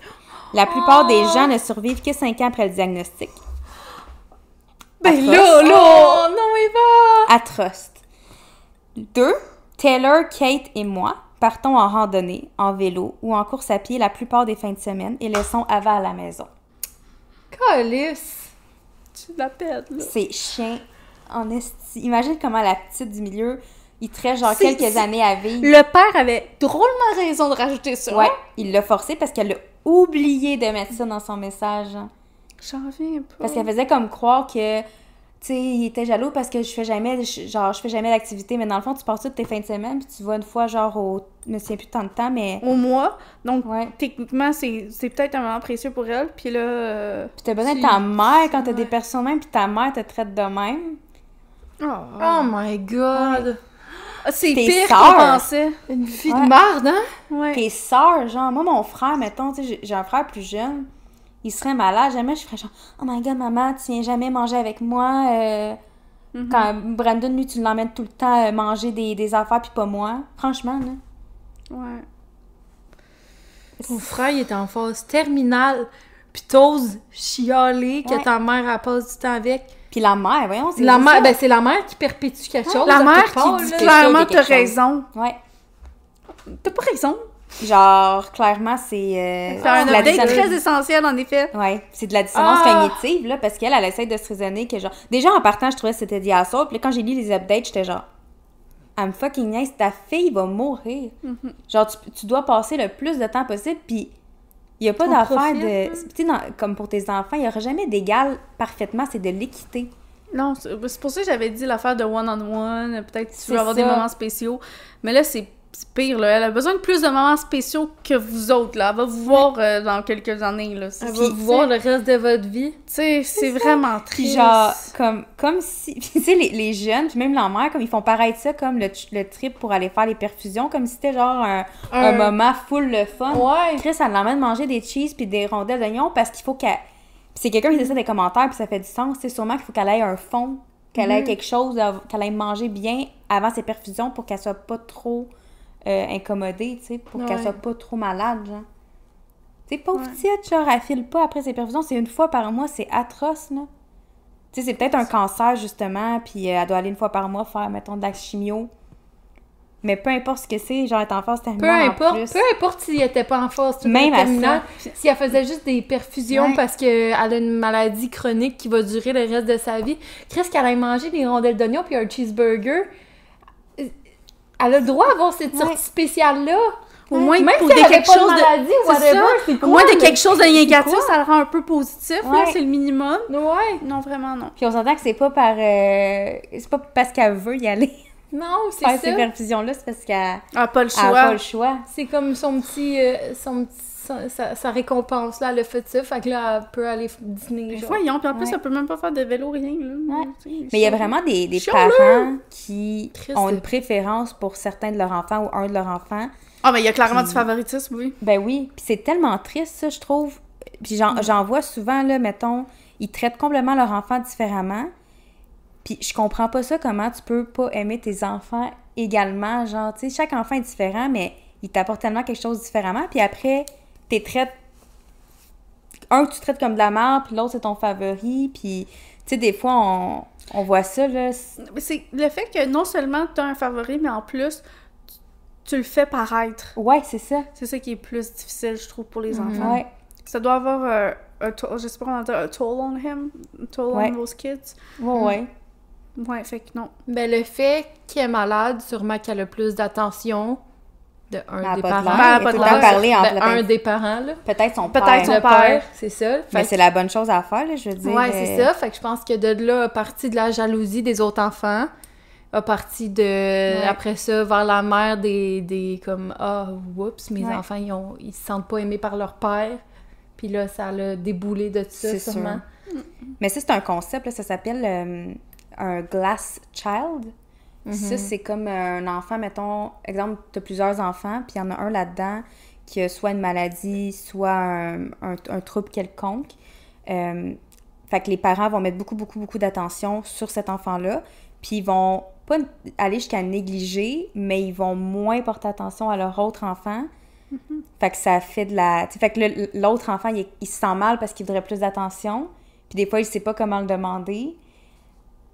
La plupart des gens ne survivent que 5 ans après le diagnostic. Ben Atroce. là, là! Oh non, Eva! Atroce. 2. Taylor, Kate et moi partons en randonnée, en vélo ou en course à pied la plupart des fins de semaine et laissons Ava à la maison. Calice! Tu l'appelles, là. C'est chien en esti. Imagine comment la petite du milieu, il te reste genre quelques années à vivre. Le père avait drôlement raison de rajouter ça. Ouais, il l'a forcé parce qu'elle a oublié de mettre ça dans son message. J'en reviens pas. Parce qu'elle faisait comme croire que, tu sais, il était jaloux parce que je fais jamais, je- genre, je fais jamais d'activité. Mais dans le fond, tu passes toutes tes fins de semaine, puis tu vas une fois, genre, au. Je me souviens plus tant de temps, mais. Au mois. Donc, Ouais. techniquement, c'est peut-être un moment précieux pour elle. Puis là. euh, Puis t'as besoin de ta mère quand t'as des personnes même, puis ta mère te traite de même. Oh my god! Ah, c'est pire qu'on pensait. Une fille Ouais. de marde, hein? Ouais. Tes sœurs, genre, moi, mon frère, mettons, tu sais, j'ai- j'ai un frère plus jeune, il serait malade, jamais je ferais genre, oh my god, maman, tu viens jamais manger avec moi. euh, Mhm. Quand Brandon, lui, tu l'emmènes tout le temps euh, manger des, des affaires, puis pas moi. Franchement, là. Ouais. Ton frère, il était en phase terminale, pis t'oses chialer que Ouais. ta mère, elle passe du temps avec. Puis la mère, voyons, c'est La mère, ben c'est la mère qui perpétue quelque chose. La mère part, qui dit là. clairement t'as chose. raison. Ouais. T'as pas raison. Genre, clairement, c'est. euh, C'est un de la update dissonance- très essentiel, en effet. Ouais, c'est de la dissonance Ah! cognitive, là, parce qu'elle, elle essaie de se raisonner que, genre. Déjà, en partant, je trouvais que c'était dit à ça, puis là, quand j'ai lu les updates, j'étais genre. I'm fucking nice, ta fille va mourir. Mhm. Genre, tu, tu dois passer le plus de temps possible, puis il n'y a pas d'affaire de. Tu sais, comme pour tes enfants, il n'y aura jamais d'égal parfaitement, c'est de l'équité. Non, c'est pour ça que j'avais dit l'affaire de one-on-one. Peut-être tu veux avoir des moments spéciaux. Mais là, c'est pire, là. Elle a besoin de plus de moments spéciaux que vous autres, là. Elle va vous voir euh, dans quelques années, là. Elle va vous voir le reste de votre vie. Tu sais, c'est vraiment Puis triste. genre, comme, comme si, tu sais, les, les jeunes, puis même la mère, comme ils font paraître ça comme le, le trip pour aller faire les perfusions, comme si c'était genre un, un Un- moment full le fun. Ouais. Chris, elle l'emmène manger des cheese puis des rondelles d'oignon parce qu'il faut qu'elle... Puis c'est quelqu'un qui dit ça dans les commentaires, puis ça fait du sens. C'est sûrement qu'il faut qu'elle ait un fond, qu'elle ait quelque chose, qu'elle aille manger bien avant ses perfusions pour qu'elle soit pas trop euh, incommodée, tu sais, pour qu'elle Ouais. soit pas trop malade, genre. Tu sais, pauvre petite, genre, elle file pas après ses perfusions. C'est une fois par mois, c'est atroce, là. Tu sais, c'est peut-être un cancer, justement, puis euh, elle doit aller une fois par mois faire, mettons, de la chimio. Mais peu importe ce que c'est, genre, être en phase Peu terminale en importe, plus. peu importe s'il était pas en phase Même terminale, si elle faisait juste des perfusions Ouais. parce qu'elle a une maladie chronique qui va durer le reste de sa vie, Chris, qu'elle aille manger des rondelles d'oignon puis un cheeseburger, elle a le droit d'avoir cette Ouais. sortie spéciale-là. Au moins, Même pour si des elle quelque pas chose de... maladie whatever, ça. Au moins, de quelque chose de quoi? ça le rend un peu positif, là. Ouais. C'est le minimum. Ouais. Non, vraiment, non. Puis on s'entend que c'est pas par. euh, c'est pas parce qu'elle veut y aller Non, c'est faire ces ça. perfusions-là, c'est parce qu'elle Ah, pas le elle a pas choix. le choix. C'est comme son petit, euh, son petit- sa, sa- sa récompense, là, elle a fait ça, fait que là, elle peut aller dîner, Mais genre. voyons, puis en plus, Ouais. ça peut même pas faire de vélo, rien, là. Ouais. Mais il y a vraiment des, parents qui ont de- une préférence pour certains de leurs enfants ou un de leurs enfants. Ah, mais il y a clairement du favoritisme, oui. Ben oui, puis c'est tellement triste, ça, je trouve. Puis j'en j'en vois souvent, là, mettons, ils traitent complètement leur enfant différemment. Puis je comprends pas ça, comment tu peux pas aimer tes enfants également. Genre, tu sais, chaque enfant est différent, mais il t'apporte tellement quelque chose différemment. Puis après, t'es traites... Un, tu traites comme de la merde, puis l'autre, c'est ton favori. Puis, tu sais, des fois, on, on voit ça, là. c'est- le fait que non seulement tu as un favori, mais en plus, tu, tu le fais paraître. Ouais, c'est ça. C'est ça qui est plus difficile, je trouve, pour les enfants. Ouais. Ça doit avoir euh, un toll, je sais pas comment dire, un toll on him, un toll Ouais. on those kids. Ouais, ouais. Ouais, fait que non. Ben, le fait qu'elle est malade, sûrement qu'elle a plus d'attention de un a des de parents. pas de tout parler en un des parents, là. Peut-être son Peut-être père. son le père. c'est ça. Mais c'est la bonne chose à faire, là, je veux dire. Ouais, c'est euh, ça. Fait que je pense que de là, à partir de la jalousie des autres enfants, à partir de, après ça, vers la mère des, des comme, ah, oups, mes Ouais. enfants, ils, ont, ils se sentent pas aimés par leur père. Puis là, ça l'a déboulé de ça, C'est sûr. sûrement. Mais ça, c'est un concept, là, ça s'appelle euh, un glass child. Ça, c'est comme un enfant, mettons, exemple, tu as plusieurs enfants, puis il y en a un là-dedans qui a soit une maladie, soit un, un, un trouble quelconque. Euh, fait que les parents vont mettre beaucoup, beaucoup, beaucoup d'attention sur cet enfant-là, puis ils vont pas aller jusqu'à négliger, mais ils vont moins porter attention à leur autre enfant. Fait que ça fait de la... Fait que l'autre enfant, il, il se sent mal parce qu'il voudrait plus d'attention. Puis des fois, il sait pas comment le demander.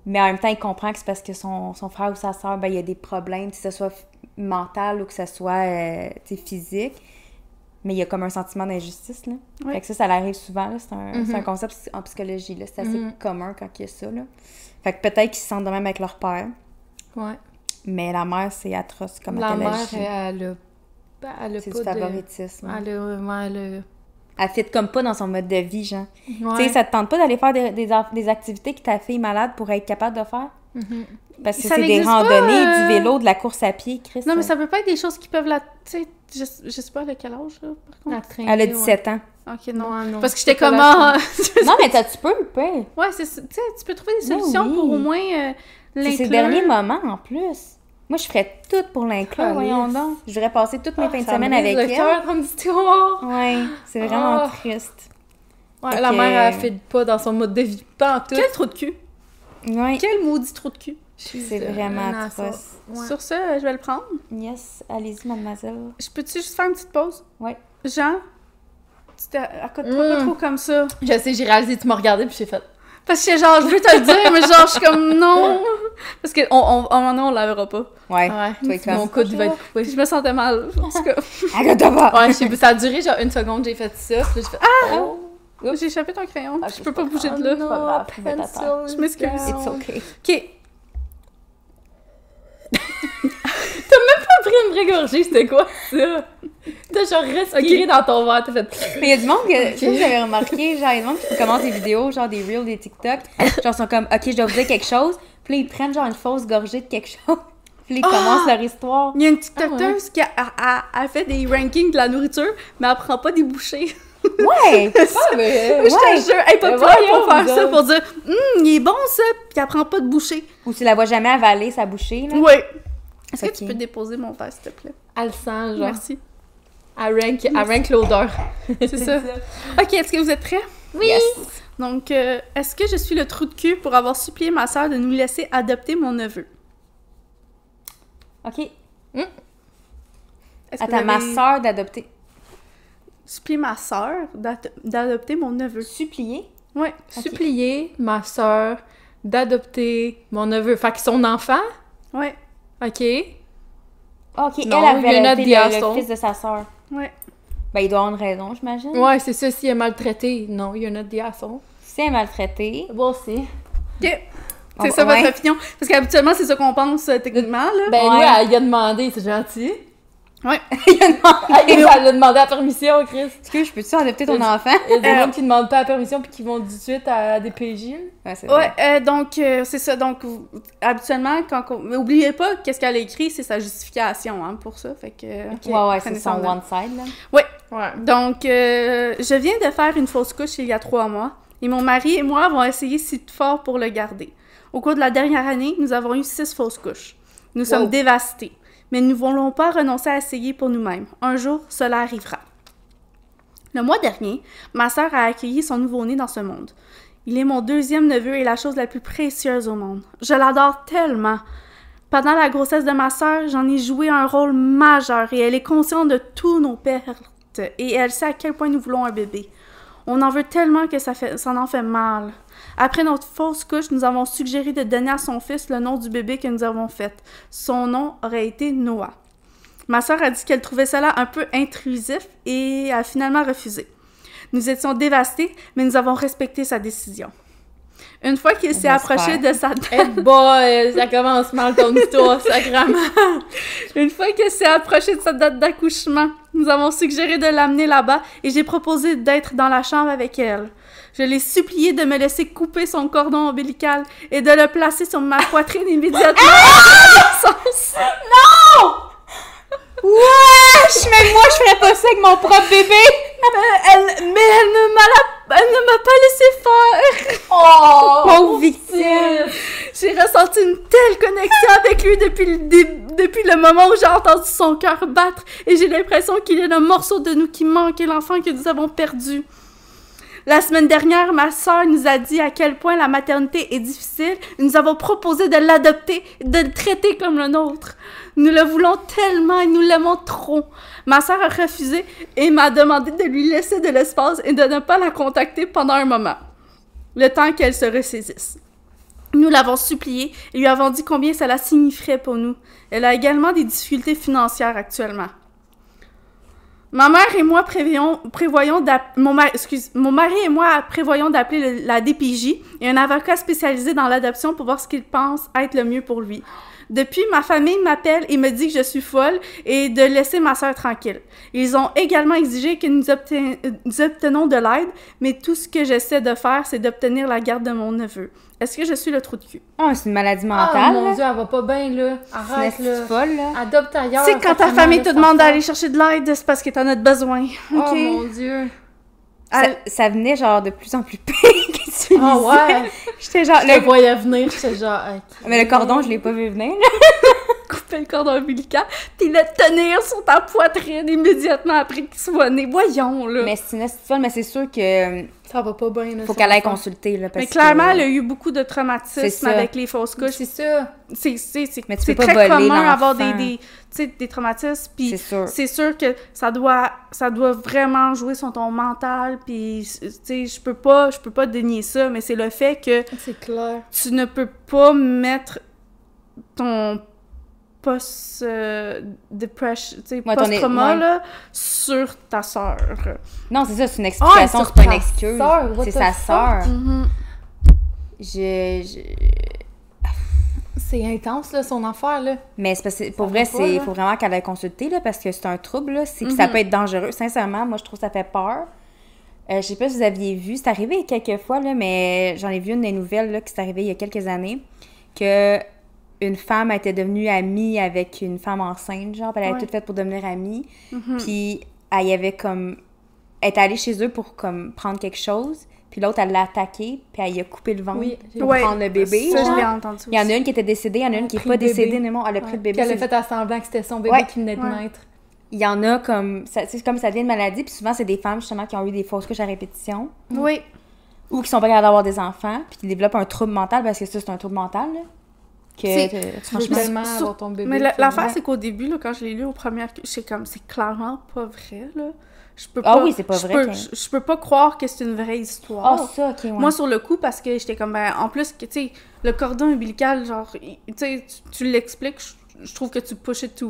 Mais en même temps, il comprend que c'est parce que son, son frère ou sa soeur, ben, il y a des problèmes, que ce soit mental ou que ce soit euh, physique. Mais il y a comme un sentiment d'injustice, là. Fait que ça, ça l'arrive souvent. C'est un, c'est un concept en psychologie, là. C'est assez Mhm. commun quand il y a ça, là. Fait que peut-être qu'ils se sentent de même avec leur père. Ouais. Mais la mère, c'est atroce comme La elle mère, agit. elle a, elle a C'est pas du de... favoritisme. Elle a, ouais, elle a elle fit comme pas dans son mode de vie, genre. Ouais. Tu sais, ça te tente pas d'aller faire des, des, activités que ta fille malade pourrait être capable de faire? Mhm. Parce que Ça c'est des n'existe pas, randonnées, euh, du vélo, de la course à pied, Chris. Non, mais ça peut pas être des choses qui peuvent la. Tu sais, je, je sais pas à quel âge, là, par contre? Traîner, Elle a ouais. 17 ans. Ok, non. Ouais, non. Parce que j'étais comme. ah, non, mais t'as, tu peux le payer. ouais. Tu sais, tu peux trouver des Mais solutions oui. pour au moins euh, C'est l'inclure. ses derniers moments, en plus. Moi, je ferais tout pour l'inclure, Alice. voyons donc. Je voudrais passer toutes mes Ah, fins de ça semaine me brise avec le elle. cœur dans l'histoire. Ouais, c'est vraiment Ah. triste. Ouais, la mère, elle fait pas dans son mode de vie. Pas en tout. Quel trou de cul. Ouais, Quel maudit trou de cul. c'est vraiment atroce. Ouais. Sur ça, euh, je vais le prendre. Yes, allez-y, mademoiselle. Je peux-tu juste faire une petite pause? Ouais. Jean, tu t'accotes Mm. pas trop comme ça. Je sais, j'ai réalisé, tu m'as regardé, puis j'ai fait. Parce que genre, je veux te le dire, mais genre, je suis comme non. Parce que on, on, on, non, on la verra pas. Ouais. Ouais, comme- mon coude il va être coupé. je me sentais mal. En tout cas, Arrête-toi pas! Ouais, ça a duré genre une seconde, j'ai fait ça, puis là, j'ai fait. Ah! j'ai échappé ton crayon. Ah, je peux pas pas bouger de là. pas grave, tu mets ta terre. Je m'excuse. It's okay. Ok. Vraie gorgée, c'était quoi ça? T'as genre respiré dans ton verre, t'as fait. Mais il y a du monde que, si vous avez remarqué, genre, il y a du monde qui commence des vidéos, genre des reels, des TikTok, genre, sont comme, ok, je dois vous dire quelque chose, puis là, ils prennent genre une fausse gorgée de quelque chose, puis ils commencent leur histoire. Il y a une Ah TikTokeuse qui a, fait des rankings de la nourriture, mais elle prend pas des bouchées. Ouais! Ah, mais. je te jure, elle est pas voyons, pour faire ça, pour dire Hum, il est bon ça, puis elle prend pas de bouchée. Ou tu la vois jamais avaler sa bouchée, là. Oui. Est-ce que tu peux déposer mon verre, s'il te plaît? Elle sent, genre. Merci. Elle rank, elle rank l'odeur. C'est ça. Ok, est-ce que vous êtes prêts? Oui! Donc, euh, est-ce que je suis le trou de cul pour avoir supplié ma sœur de nous laisser adopter mon neveu? Ok. Que Attends, vous ma avez soeur d'adopter. supplié ma sœur d'ad- d'adopter mon neveu? Supplier? Ouais. Supplier ma soeur d'adopter mon neveu. Fait que son enfant, Ouais. Ok? Ok, Non, elle avait le, le fils de sa soeur. Ouais. Ben, il doit avoir une raison, j'imagine. Ouais, c'est ça, s'il est maltraité. Non, you're not the asshole. Si elle est maltraitée. Bon, c'est. Ok. C'est ça ouais. votre opinion? Parce qu'habituellement, c'est ça qu'on pense euh, techniquement, là. Ben, Ouais. lui, elle y a demandé, c'est gentil. Ouais. Il a demandé- Elle elle a demandé la permission, Chris. Excuse, je peux-tu adopter ton enfant? Il y a des Euh, gens qui demandent pas la permission puis qui vont tout de suite à des PJ. Ouais, c'est Ouais, vrai. euh, donc euh, c'est ça. Donc, habituellement, quand on... mais oubliez pas, qu'est-ce qu'elle a écrit, c'est sa justification hein, pour ça. Fait que. Ouais, ouais, c'est son en one side, là. Ouais. Donc, euh, je viens de faire une fausse couche il y a trois mois et mon mari et moi avons essayé si fort pour le garder. Au cours de la dernière année, nous avons eu six fausses couches. Nous sommes dévastés, mais nous ne voulons pas renoncer à essayer pour nous-mêmes. Un jour, cela arrivera. Le mois dernier, ma sœur a accueilli son nouveau-né dans ce monde. Il est mon deuxième neveu et la chose la plus précieuse au monde. Je l'adore tellement. Pendant la grossesse de ma sœur, j'en ai joué un rôle majeur et elle est consciente de tous nos pertes et elle sait à quel point nous voulons un bébé. On en veut tellement que ça, ça en fait mal. Après notre fausse couche, nous avons suggéré de donner à son fils le nom du bébé que nous avons fait. Son nom aurait été Noah. Ma sœur a dit qu'elle trouvait cela un peu intrusif et a finalement refusé. Nous étions dévastés, mais nous avons respecté sa décision. Une fois qu'il s'est approché de sa Hey boy, ça commence mal ton histoire, sacrément. Une fois qu'elle s'est approchée de sa date d'accouchement, nous avons suggéré de l'amener là-bas et j'ai proposé d'être dans la chambre avec elle. Je l'ai supplié de me laisser couper son cordon ombilical et de le placer sur ma poitrine immédiatement. Sens. Wesh! Mais moi, je ferais pas ça avec mon propre bébé! Elle, mais elle ne m'a la- elle ne m'a pas laissé faire. Oh! Pauvre victime! J'ai ressenti une telle connexion avec lui depuis le, depuis le moment où j'ai entendu son cœur battre et j'ai l'impression qu'il est le morceau de nous qui manque et l'enfant que nous avons perdu. La semaine dernière, ma sœur nous a dit à quel point la maternité est difficile. Nous avons proposé de l'adopter, de le traiter comme le nôtre. Nous le voulons tellement et nous l'aimons trop. Ma sœur a refusé et m'a demandé de lui laisser de l'espace et de ne pas la contacter pendant un moment. Le temps qu'elle se ressaisisse. Nous l'avons suppliée et lui avons dit combien cela signifierait pour nous. Elle a également des difficultés financières actuellement. Ma mère et moi prévoyons, mon, mari et moi prévoyons d'appeler le- la DPJ et un avocat spécialisé dans l'adoption pour voir ce qu'il pense être le mieux pour lui. Depuis, ma famille m'appelle et me dit que je suis folle et de laisser ma sœur tranquille. Ils ont également exigé que nous, obten- nous obtenons de l'aide, mais tout ce que j'essaie de faire, c'est d'obtenir la garde de mon neveu. Est-ce que je suis le trou de cul? Ah, c'est une maladie Ah, mentale. mon là. dieu, elle va pas bien, là. C'est une Arrête, là. folle, là. Adopte ailleurs. Tu sais, quand ta famille te demande d'aller chercher de l'aide, c'est parce que t'en as besoin. Oh mon dieu. Ça, Elle- ça venait genre de plus en plus pire que tu Ah lisais. ouais. J'étais genre. Je le- te voyais venir, j'étais genre. Mais le cordon, je l'ai pas vu venir. couper le cordon ombilical, puis le tenir sur ta poitrine immédiatement après qu'il soit né. Voyons, là. Mais, c'est une mais c'est sûr que Ça va pas bien, là. faut qu'elle aille consulter. Là, parce clairement, que- elle a eu beaucoup de C'est traumatisme ça. avec les fausses couches. C'est ça. C'est c'est- c'est- Mais tu c'est peux pas très voler commun avoir des, des, tu sais, des traumatismes, C'est puis sûr. c'est sûr que ça doit, ça doit vraiment jouer sur ton mental, puis tu sais, je peux pas, je peux pas dénier ça, mais c'est le fait que C'est clair. tu ne peux pas mettre ton post euh, Ouais, post-trauma ouais. là, sur ta sœur. Non, c'est ça, c'est une explication, sur c'est pas une excuse. C'est sa sœur. Mhm. Je, je- C'est intense, là, son affaire, là. Mais c'est parce que pour Ça vrai, c'est faut vraiment qu'elle aille consulter là, parce que c'est un trouble là, c'est que Mhm. ça peut être dangereux. Sincèrement, moi je trouve que ça fait peur. Euh, je sais pas si vous aviez vu, c'est arrivé quelques fois là, mais j'en ai vu une des nouvelles là qui s'est arrivée il y a quelques années que une femme était devenue amie avec une femme enceinte, genre, elle avait Ouais. tout fait pour devenir amie. Mhm. Puis elle y avait comme elle était allée chez eux pour comme prendre quelque chose, puis l'autre elle l'a attaqué, puis elle y a coupé le ventre Oui, pour Ouais. prendre le bébé. Ça, je l'ai entendu Il y en a une qui était décédée, il y en a une qui n'est pas décédée, non, non, elle a pris le bébé. Puis elle a fait à semblant que c'était son bébé qui venait de naître. Il y en a comme. ça- C'est comme ça vient de maladie, puis souvent, c'est des femmes justement qui ont eu des fausses couches à répétition Oui. ou qui sont pas capables d'avoir des enfants, puis qui développent un trouble mental parce que ça, c'est un trouble mental. Là, que, Tu veux franchement. tellement sur- avoir ton bébé. Mais la- l'affaire, Ouais. c'est qu'au début, là, quand je l'ai lu aux premières, c'est comme, c'est clairement pas vrai, là. Je peux Ah pas, oui, c'est pas je vrai Peux, je, je peux pas croire que c'est une vraie histoire. Ah, ça, ok, ouais. Moi, sur le coup, parce que j'étais comme, ben, en plus, que, tu sais, le cordon ombilical, genre, tu sais, tu, l'expliques, je, je trouve que tu pushes tu,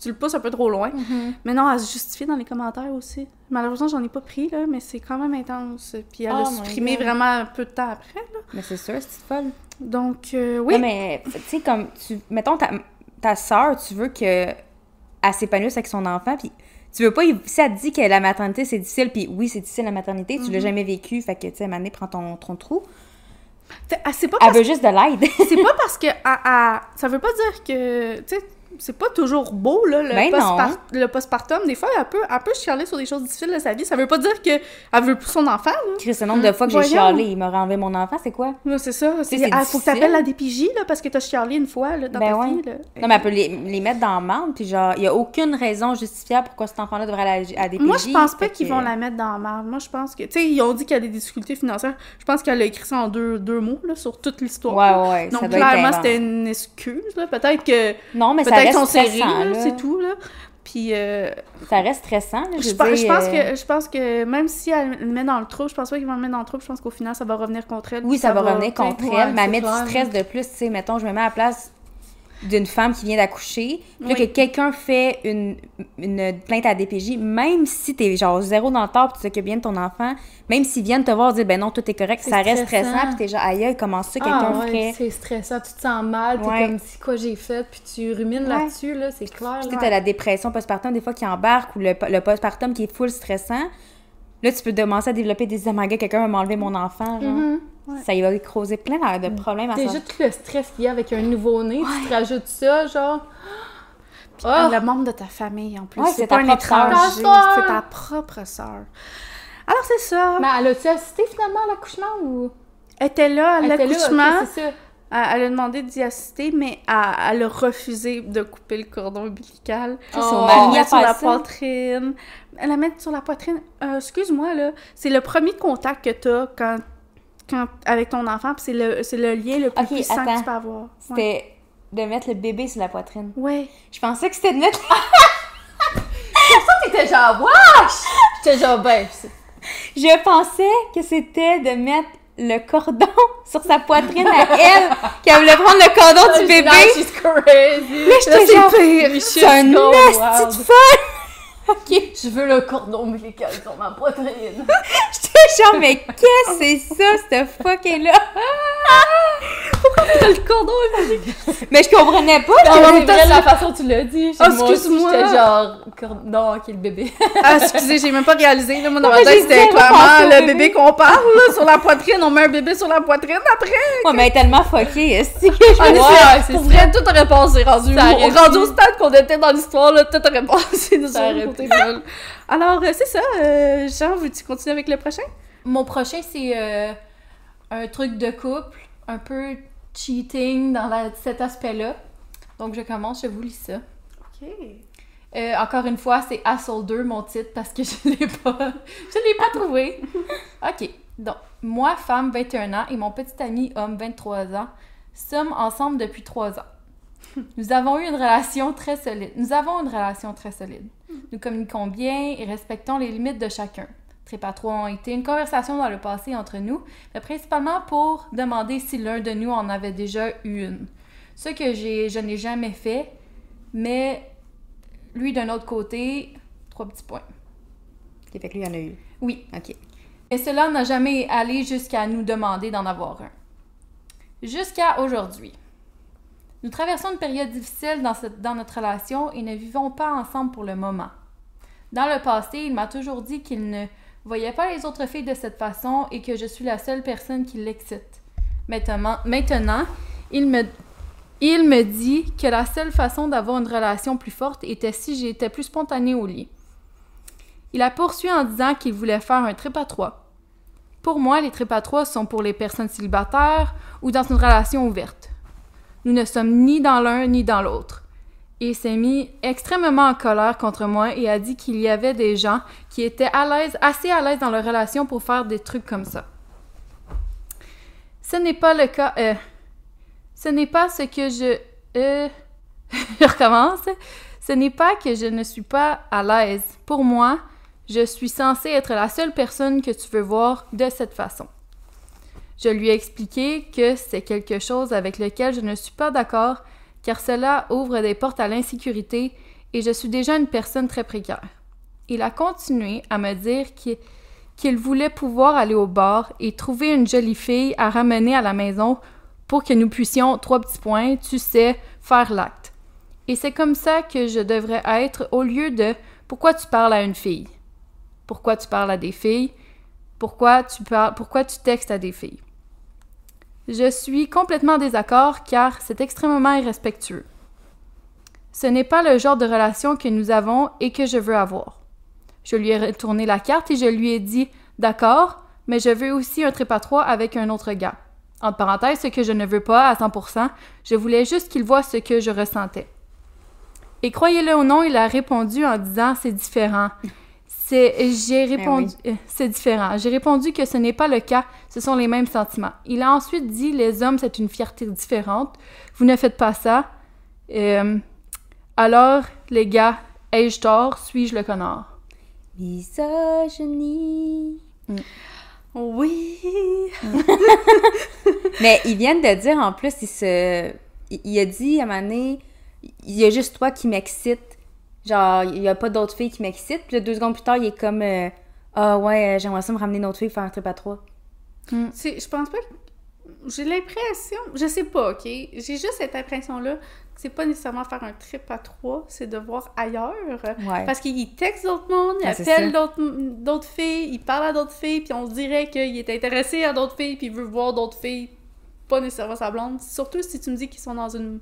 tu le pousses un peu trop loin. Mhm. Mais non, elle se justifie dans les commentaires aussi. Malheureusement, j'en ai pas pris, là, mais c'est quand même intense. Puis elle Oh a supprimé vraiment un peu de temps après, là. Mais c'est sûr, c'est folle. Donc, euh, oui. Non, mais, tu sais, comme, tu, mettons, ta, ta soeur, tu veux que elle s'épanouisse avec son enfant, puis tu veux pas, si elle te dit que la maternité, c'est difficile, puis oui, c'est difficile la maternité, tu l'as Mhm. jamais vécu, fait que, tu sais, donné, prends ton, ton trou. T'sais, ah, c'est pas Elle veut juste de l'aide. c'est pas parce que à- à- ça veut pas dire que tu sais c'est pas toujours beau là le, Ben le postpartum des fois elle peut elle peut chialer sur des choses difficiles de sa vie. Ça veut pas dire que elle veut plus son enfant là, Chris, le nombre de fois que j'ai chialé, il m'aurait enlevé mon enfant, c'est quoi? C'est ça. C'est ah, faut que t'appelles la DPJ là parce que t'as chialé une fois là, dans Ben ta ouais. vie là. Non, mais elle peut les, les mettre dans le puis genre, il y a aucune raison justifiable pourquoi cet enfant-là devrait aller à, à des moi je pense pas qu'ils que- vont la mettre dans la merde moi je pense que tu sais ils ont dit qu'il y a des difficultés financières. Je pense qu'elle a écrit ça en deux, deux mots là sur toute l'histoire. Ouais, ouais, donc clairement c'était une excuse là. Peut-être que Non, mais ça c'est tout là puis euh, Ça reste stressant, là, je, pense, je pense euh, que je pense que même si elle le met dans le trou, je pense pas qu'ils vont le mettre dans le trou. Je pense qu'au final, ça va revenir contre elle. Oui, ça, va revenir contre ouais, elle, mais c'est elle met du stress de plus, tu sais, mettons, je me mets à la place d'une femme qui vient d'accoucher, Oui. que quelqu'un fait une, une plainte à DPJ, même si t'es genre zéro dans le tort, puis tu t'occupes bien de ton enfant, même s'ils viennent te voir dire, ben non, tout est correct, ça reste stressant. puis t'es genre, aïe, aïe, comment ça, quelqu'un Ah ouais, c'est stressant, tu te sens mal, t'es Ouais. comme si quoi j'ai fait, puis tu rumines Ouais. là-dessus, là, c'est clair. Tu t'as la dépression postpartum, des fois, qui embarque, ou le, le postpartum qui est full stressant. Là, tu peux commencer à développer des God, quelqu'un va m'enlever mon enfant, genre. Mhm. Ça y va causer plein de de problèmes à Déjà ça. tout le stress qu'il y a avec un nouveau-né, tu te rajoutes ça, genre. Puis Ah! le membre de ta famille en plus. Ouais, c'est pas ta un étranger, c'est ta propre sœur. Alors c'est ça. Mais elle a-tu assisté finalement à l'accouchement ou? Elle était là à l'accouchement. Elle, a demandé d'y assister, mais elle, a refusé de couper le cordon ombilical. Oh. Elle la mis sur la poitrine. La met sur la poitrine. Euh, Excuse-moi, là. C'est le premier contact que t'as quand, quand, avec ton enfant, puis c'est le, c'est le lien le plus Ok, puissant que tu peux avoir. Ouais. C'était de mettre le bébé sur la poitrine. Ouais. Je pensais que c'était de mettre... T'étais genre, wesh! J'étais genre, ben, Je pensais que c'était de mettre le cordon sur sa poitrine à elle, qu'elle voulait prendre le cordon du bébé. Now she's crazy! Là, j'étais genre, c'est un esti de folle! Ok, Je veux le cordon ombilical sur ma poitrine. j'étais genre, mais qu'est-ce que c'est ça, cette fucking-là? le cordon Mais je comprenais pas. En je- même temps, c'est la façon dont tu l'as dit. Excuse-moi. J'étais genre, non, ok, le bébé. Ah, excusez, j'ai même pas réalisé. Là, moi, dans ma Ouais, tête, j'ai c'était clairement le bébé. bébé? qu'on parle, là, sur la poitrine. On met un bébé sur la poitrine après. Ouais, mais elle est tellement fuckée, est-ce que Ah, c'est pour vrai, tout aurait passé rendu. Ça aurait On- rendu au stade qu'on était dans l'histoire, là, tout aurait passé. Côté folle. Alors, euh, c'est ça. Euh, Jean, veux-tu continuer avec le prochain? Mon prochain, c'est euh, un truc de couple, un peu cheating dans la- cet aspect-là. Donc, je commence, je vous lis ça. OK. Euh, encore une fois, c'est Assault 2, mon titre, parce que je l'ai pas, je l'ai pas trouvé. OK. Donc, moi, femme, 21 ans, et mon petit ami, homme, 23 ans, sommes ensemble depuis 3 ans. Nous avons eu une relation très solide. Nous avons une relation très solide. Nous communiquons bien et respectons les limites de chacun. 3 ont été une conversation dans le passé entre nous, mais principalement pour demander si l'un de nous en avait déjà eu une. Ce que j'ai, je n'ai jamais fait, mais lui, d'un autre côté, trois petits points. Ok, fait que lui, en a eu. Oui. Ok. Et cela n'a jamais allé jusqu'à nous demander d'en avoir un. Jusqu'à aujourd'hui. Nous traversons une période difficile dans, notre relation et ne vivons pas ensemble pour le moment. Dans le passé, il m'a toujours dit qu'il ne voyait pas les autres filles de cette façon et que je suis la seule personne qui l'excite. Maintenant, maintenant il, me, il me dit que la seule façon d'avoir une relation plus forte était si j'étais plus spontanée au lit. Il a poursuivi en disant qu'il voulait faire un trip à trois. Pour moi, les trips à trois sont pour les personnes célibataires ou dans une relation ouverte. Nous ne sommes ni dans l'un ni dans l'autre. Il s'est mis extrêmement en colère contre moi et a dit qu'il y avait des gens qui étaient à l'aise, assez à l'aise dans leur relation pour faire des trucs comme ça. Ce n'est pas le cas. euh, ce n'est pas ce que je. euh, je recommence. Ce n'est pas que je ne suis pas à l'aise. Pour moi, je suis censée être la seule personne que tu veux voir de cette façon. Je lui ai expliqué que c'est quelque chose avec lequel je ne suis pas d'accord car cela ouvre des portes à l'insécurité et je suis déjà une personne très précaire. Il a continué à me dire qu'il voulait pouvoir aller au bar et trouver une jolie fille à ramener à la maison pour que nous puissions, trois petits points, tu sais, faire l'acte. Et c'est comme ça que je devrais être au lieu de pourquoi tu parles à une fille? Pourquoi tu parles à des filles? Pourquoi tu parles, pourquoi tu textes à des filles? Je suis complètement en désaccord car c'est extrêmement irrespectueux. Ce n'est pas le genre de relation que nous avons et que je veux avoir. Je lui ai retourné la carte et je lui ai dit D'accord, mais je veux aussi un à trois avec un autre gars. Entre parenthèses, ce que je ne veux pas à 100%, je voulais juste qu'il voit ce que je ressentais. Et croyez-le ou non, il a répondu en disant C'est différent. C'est, j'ai répondu, euh, c'est différent. J'ai répondu que ce n'est pas le cas, ce sont les mêmes sentiments. Il a ensuite dit les hommes, c'est une fierté différente. Vous ne faites pas ça. Euh, alors, les gars, ai-je tort, suis-je le connard? Misogynie. Oui. Mais ils viennent de dire en plus, il se. Il, il a dit à un moment donné, il y a juste toi qui m'excite. Genre, il y a pas d'autres filles qui m'excitent. Puis deux secondes plus tard, il est comme euh, Ah ouais, euh, j'aimerais ça me ramener une autre fille faire un trip à trois. C'est- Je pense pas que. J'ai l'impression. Je sais pas, ok? J'ai juste cette impression-là que c'est pas nécessairement faire un trip à trois, c'est de voir ailleurs. Ouais. Parce qu'il texte d'autres mondes, il Ah, appelle d'autres filles, il parle à d'autres filles, puis on se dirait qu'il est intéressé à d'autres filles, puis il veut voir d'autres filles, pas nécessairement sa blonde. Surtout si tu me dis qu'ils sont dans une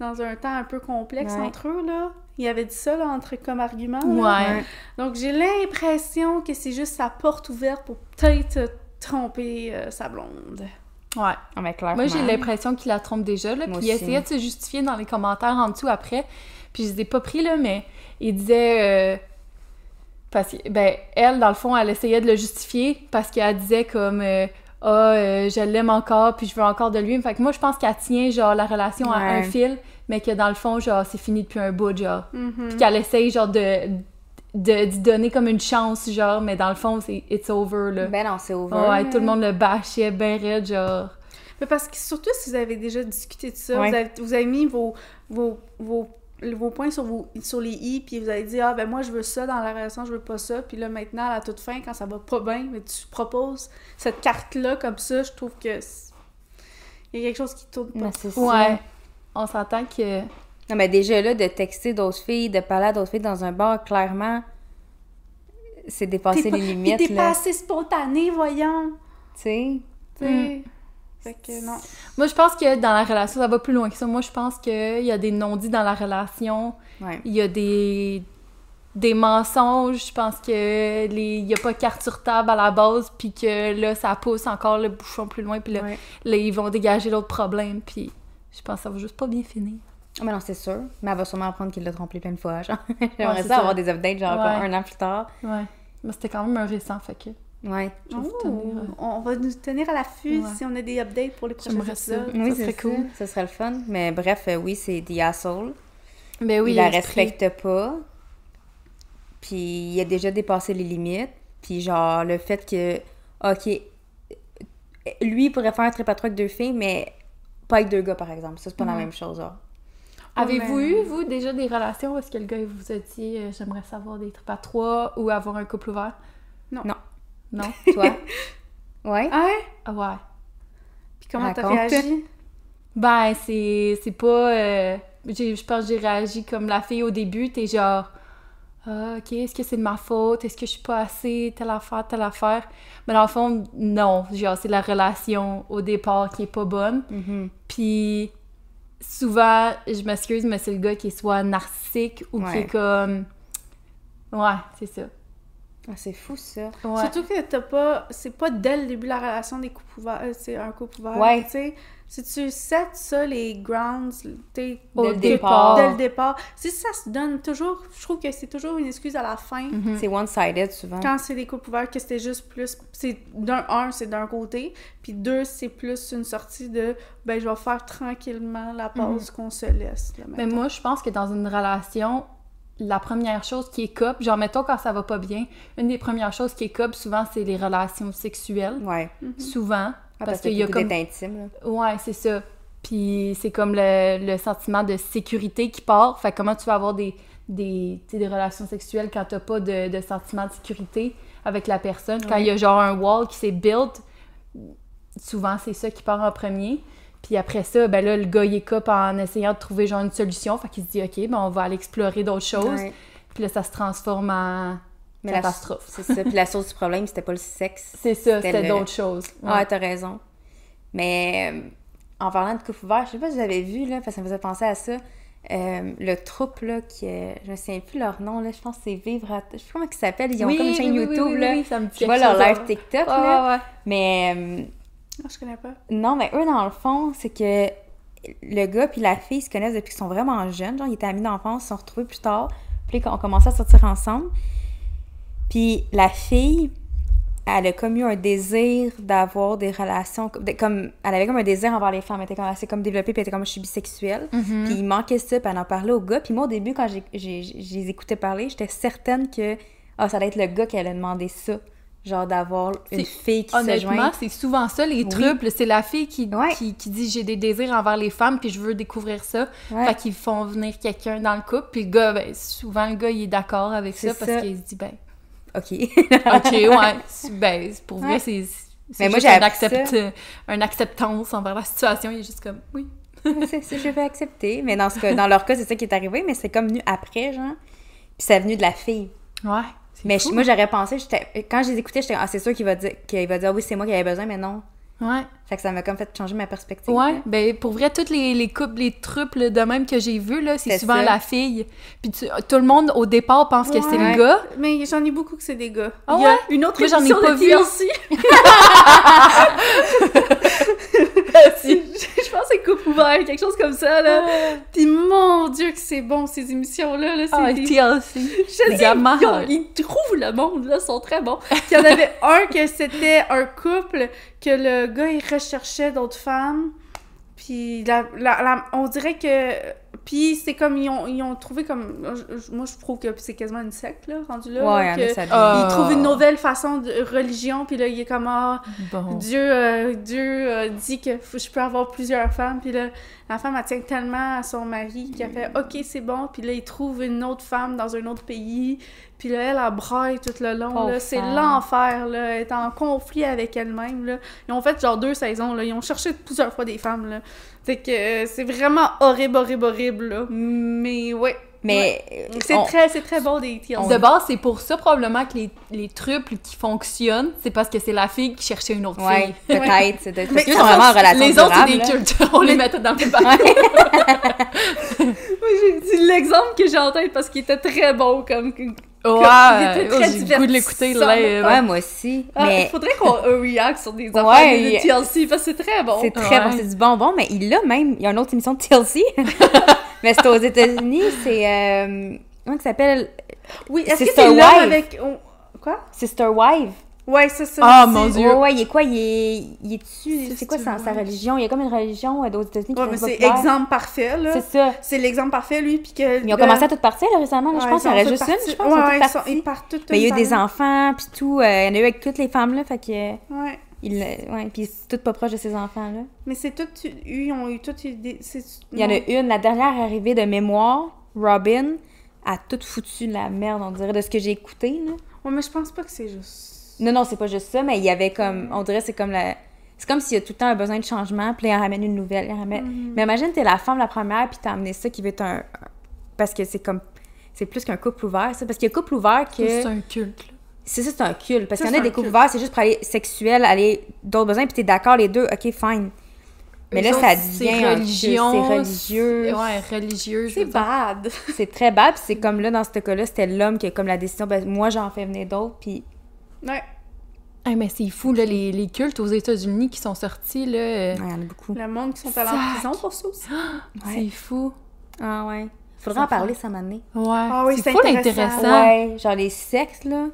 dans un temps un peu complexe Ouais. entre eux, là. Il avait dit ça, là, entre, comme argument. là. Ouais. Donc, j'ai l'impression que c'est juste sa porte ouverte pour peut-être tromper euh, sa blonde. Ouais. Ah, mais clairement. Moi, j'ai l'impression qu'il la trompe déjà, là, puis il essayait de se justifier dans les commentaires en dessous après, puis je les ai pas pris, là, mais il disait... euh, parce que, ben, elle, dans le fond, elle essayait de le justifier parce qu'elle disait comme... euh, ah, euh, je l'aime encore, puis je veux encore de lui. Fait que moi, je pense qu'elle tient, genre, la relation à un fil, mais que dans le fond, genre, c'est fini depuis un bout, genre. Mhm. Puis qu'elle essaye, genre, de de d'y donner comme une chance, genre, mais dans le fond, c'est « it's over », là. Ben non, c'est over. ouais, tout le monde le bâchait ben raide, genre... Mais parce que surtout si vous avez déjà discuté de ça, Ouais. vous, avez, vous avez mis vos, vos, vos, vos points sur, vos, sur les i, puis vous avez dit Ah, ben moi je veux ça dans la relation, je veux pas ça. Puis là maintenant, à la toute fin, quand ça va pas bien, mais tu proposes cette carte-là comme ça, je trouve que. c'est- Il y a quelque chose qui tourne pas. Mais. Ouais. On s'entend que. Non, mais déjà là, de texter d'autres filles, de parler à d'autres filles dans un bar, clairement, c'est dépasser pas- les puis limites, T'es pas assez spontané, voyons. Tu sais? Sais. Fait que non. Moi, je pense que dans la relation, ça va plus loin que ça. Moi, je pense qu'il y a des non-dits dans la relation. Ouais. Il y a des, des mensonges. Je pense que les... il y a pas carte sur table à la base, puis que là, ça pousse encore le bouchon plus loin, puis là, Ouais. là, ils vont dégager l'autre problème, puis je pense que ça va juste pas bien finir. Ah, mais non, c'est sûr. Mais elle va sûrement apprendre qu'il l'a trompé plein de fois, genre. J'aimerais ça, ça. avoir des updates, genre, un an plus tard. Ouais. Mais c'était quand même un récent, fait que Ouais. Oh, tenir, euh, on va nous tenir à l'affût Ouais. si on a des updates pour les prochains J'aimerais ça. épisodes. Oui, Ça c'est serait cool. Ça serait le fun. Mais bref, euh, oui, c'est The Asshole. Ben oui, il la respecte pas. Puis il a déjà dépassé les limites. Puis genre, le fait que, OK, lui, il pourrait faire un trip à trois avec deux filles, mais pas avec deux gars, par exemple. Ça, c'est pas la même chose, genre. Avez-vous mais- eu, vous, déjà des relations où est-ce que le gars il vous a dit euh, j'aimerais savoir des trips à trois ou avoir un couple ouvert? Non. Non. Non? Toi? ouais? Ah ouais? Ah ouais. Puis comment t'as réagi? Ben, c'est, c'est pas. euh, je pense que j'ai réagi comme la fille au début. T'es genre. Ah, ok, est-ce que c'est de ma faute? Est-ce que je suis pas assez? Telle affaire, telle affaire. Mais dans le fond, non. Genre, c'est la relation au départ qui est pas bonne. Mhm. Puis souvent, je m'excuse, mais c'est le gars qui est soit narcissique ou qui est comme. Ouais, c'est ça. Ah, c'est fou, ça. Ouais. Surtout que t'as pas. C'est pas dès le début de la relation des couples ouverts. euh, C'est un couple ouvert. Ouais. Tu sais, si tu set ça, les grounds, t'es. Au Dès le départ. Dès le départ. Si ça se donne toujours. Je trouve que c'est toujours une excuse à la fin. Mhm. C'est one-sided, souvent. Quand c'est des couples ouverts, que c'était juste plus. C'est d'un, un, c'est d'un côté. Puis deux, c'est plus une sortie de. Ben, je vais faire tranquillement la pause qu'on se laisse. là, Mais moi, je pense que dans une relation, la première chose qui est cop, genre mettons quand ça va pas bien, une des premières choses qui est cop, souvent, c'est les relations sexuelles. Ouais. Souvent. Ah, parce que qu'il y a comme. intime, là. Ouais, c'est ça. Puis c'est comme le, le sentiment de sécurité qui part. Fait que comment tu vas avoir des, des, tu sais, des relations sexuelles quand t'as pas de, de sentiment de sécurité avec la personne? Quand il y a genre un wall qui s'est built, souvent c'est ça qui part en premier. Puis après ça, ben là, le gars, il est cop en essayant de trouver genre une solution. Fait qu'il se dit, OK, ben on va aller explorer d'autres choses. Ouais. Puis là, ça se transforme en Mais catastrophe. C'est ça. Puis la source du problème, c'était pas le sexe. C'est ça, C'était le- d'autres choses. Ouais, t'as raison. Mais euh, en parlant de couple ouvert, je sais pas si vous avez vu, là, parce que ça me faisait penser à ça. euh, le troupe, là, qui. euh, je me souviens plus leur nom, là. Je pense que c'est Vivre à. Je sais pas comment ils s'appellent. Ils ont Oui, comme une chaîne oui, YouTube, oui, là. ça me dit Je vois leur live. TikTok, là. ouais, ouais. Mais. Je connais pas. non, mais eux, dans le fond, c'est que le gars puis la fille se connaissent depuis qu'ils sont vraiment jeunes. Genre, ils étaient amis d'enfance, ils se sont retrouvés plus tard. Puis on commencé à sortir ensemble. Puis la fille, elle a comme eu un désir d'avoir des relations. de- comme, elle avait comme un désir envers les femmes. Elle était comme assez comme développée, puis elle était comme je suis bisexuelle. Mhm. Puis il manquait ça, puis elle en parlait au gars. Puis moi, au début, quand j'ai, j'ai, je les écoutais parler, j'étais certaine que ah, ça allait être le gars qui allait demander ça. Genre d'avoir une fille qui se Honnêtement, joint. c'est souvent ça, les Oui. truples. C'est la fille qui, Ouais. qui, qui dit j'ai des désirs envers les femmes, puis je veux découvrir ça. Ouais. Fait qu'ils font venir quelqu'un dans le couple, puis le gars, ben, souvent le gars, il est d'accord avec ça parce ça. qu'il se dit, ben, OK. ok, ouais, ben, pour vrai, Ouais. c'est. c'est Mais moi, j'ai un appris accept- une acceptance envers la situation. Il est juste comme, oui. c'est ça, je vais accepter. Mais dans, ce cas, dans leur cas, c'est ça qui est arrivé, mais c'est comme venu après, genre. Puis c'est venu de la fille. Ouais. Mais fou. moi, j'aurais pensé, quand je les écoutais, j'étais, ah, c'est sûr qu'il va dire, qu'il va dire, oui, c'est moi qui avais besoin, mais non. Ouais. Fait que ça m'a comme fait changer ma perspective. Ouais, ben pour vrai, toutes les, les couples, les truples de même que j'ai vus, là, c'est souvent ça. la fille. Puis tu- tout le monde, au départ, pense que c'est le gas. Mais j'en ai beaucoup que c'est des gars. Ah Il y a ouais? une autre Moi, j'en ai pas vu. TLC. Je pense que c'est Coupe ouvert, quelque chose comme ça, là. Puis mon Dieu que c'est bon, ces émissions-là. Là, Ah, des- TLC. Je sais, ils, ont- ils trouvent le monde, là, ils sont très bons. Puis il y en avait un que c'était un couple que le gars, il recherchait d'autres femmes. Puis la, la- la- on dirait que... Puis c'est comme, ils ont, ils ont trouvé comme... Moi, je trouve que c'est quasiment une secte, là, rendu là. Ouais, là, que a, ça Ah. une nouvelle façon de religion, puis là, il est comme, ah, Bon. Dieu, euh, Dieu euh, dit que je peux avoir plusieurs femmes. Puis là, la femme, elle tient tellement à son mari qu'elle fait OK, c'est bon. Puis là, il trouve une autre femme dans un autre pays. Puis là, elle, elle braille tout le long. C'est l'enfer, là. Elle est en conflit avec elle-même, là. Ils ont fait genre deux saisons, là. Ils ont cherché plusieurs fois des femmes, là. Fait que euh, c'est vraiment horrible, horrible, horrible, là. Mais ouais. Mais euh, C'est très, c'est très bon des TLC. De base, c'est pour ça probablement que les, les truples qui fonctionnent, c'est parce que c'est la fille qui cherchait une autre Ouais, fille. peut-être. c'est peut-être- Mais ça, sont vraiment en relation Les autres, c'est des cultes. On les mettait dans le bateau. Moi, j'ai dit l'exemple que j'ai en tête parce qu'il était très bon, comme... Était oh, j'ai goût de l'écouter live. Ouais, moi aussi. Ah, mais Il faudrait qu'on react sur des affaires Ouais, de TLC, parce que c'est très bon. c'est très Ouais. bon, c'est du bonbon. Mais il l'a même. Il y a une autre émission de TLC. mais c'est aux États-Unis. C'est. Euh, comment ça s'appelle? Oui, est-ce que c'est l'homme avec... oh, Quoi? Sister Wife. Ouais, c'est ça. Ah, c'est- mon Dieu. Ouais, ouais, il est quoi? Il est, il est dessus. C'est quoi sa, religion? Il y a comme une religion euh, aux États-Unis qui Ouais, mais c'est exemple parfait, là. C'est ça. C'est l'exemple parfait, lui, puis que... Ils ont commencé à tout partir là, récemment. là, je pense qu'il y en aurait juste une. Je pense Ouais, qu'ils sont ils, sont, parties. ils partent toutes Mais il y a eu des enfants. enfants, puis tout. euh, il y en a eu avec toutes les femmes, là. Fait que. Ouais. Il, euh, ouais, puis c'est tout pas proche de ces enfants-là. Mais c'est tout... Ils ont eu toutes des... Il y en a une, la dernière arrivée de mémoire, Robin, a tout foutu de la merde, on dirait, de ce que j'ai écouté, là. Ouais, mais je pense pas que c'est juste... Non, non, c'est pas juste ça, mais il y avait comme. On dirait c'est comme la. C'est comme s'il y a tout le temps un besoin de changement, puis là, il en ramène une nouvelle. il ramène- Mhm. Mais imagine, t'es la femme, la première, puis t'as amené ça qui veut être un. Parce que c'est comme. C'est plus qu'un couple ouvert, ça. Parce qu'il y a couple ouvert que. C'est un culte. là. C'est ça, c'est un culte. Parce qu'il y en a des couples ouverts, c'est juste pour aller sexuel, aller d'autres besoins, puis t'es d'accord les deux, ok, fine. Mais là, ça devient. religion. C'est religieux. c'est- Ouais, religieux. C'est bad. C'est très bad, puis c'est comme là, dans ce cas-là, c'était l'homme qui a comme la décision, ben, moi, j'en fais venir d'autres, puis Ouais. Hey, mais c'est fou, là, les, les cultes aux États-Unis qui sont sortis, là. euh, ouais, il y en a beaucoup. Le monde qui sont allés en prison pour ça aussi. Ouais. C'est fou. Ah ouais. Faudrait en parler, ça m'a. Ouais. Ah oui, c'est fou intéressant. l'intéressant. Ouais, genre les sexes, là.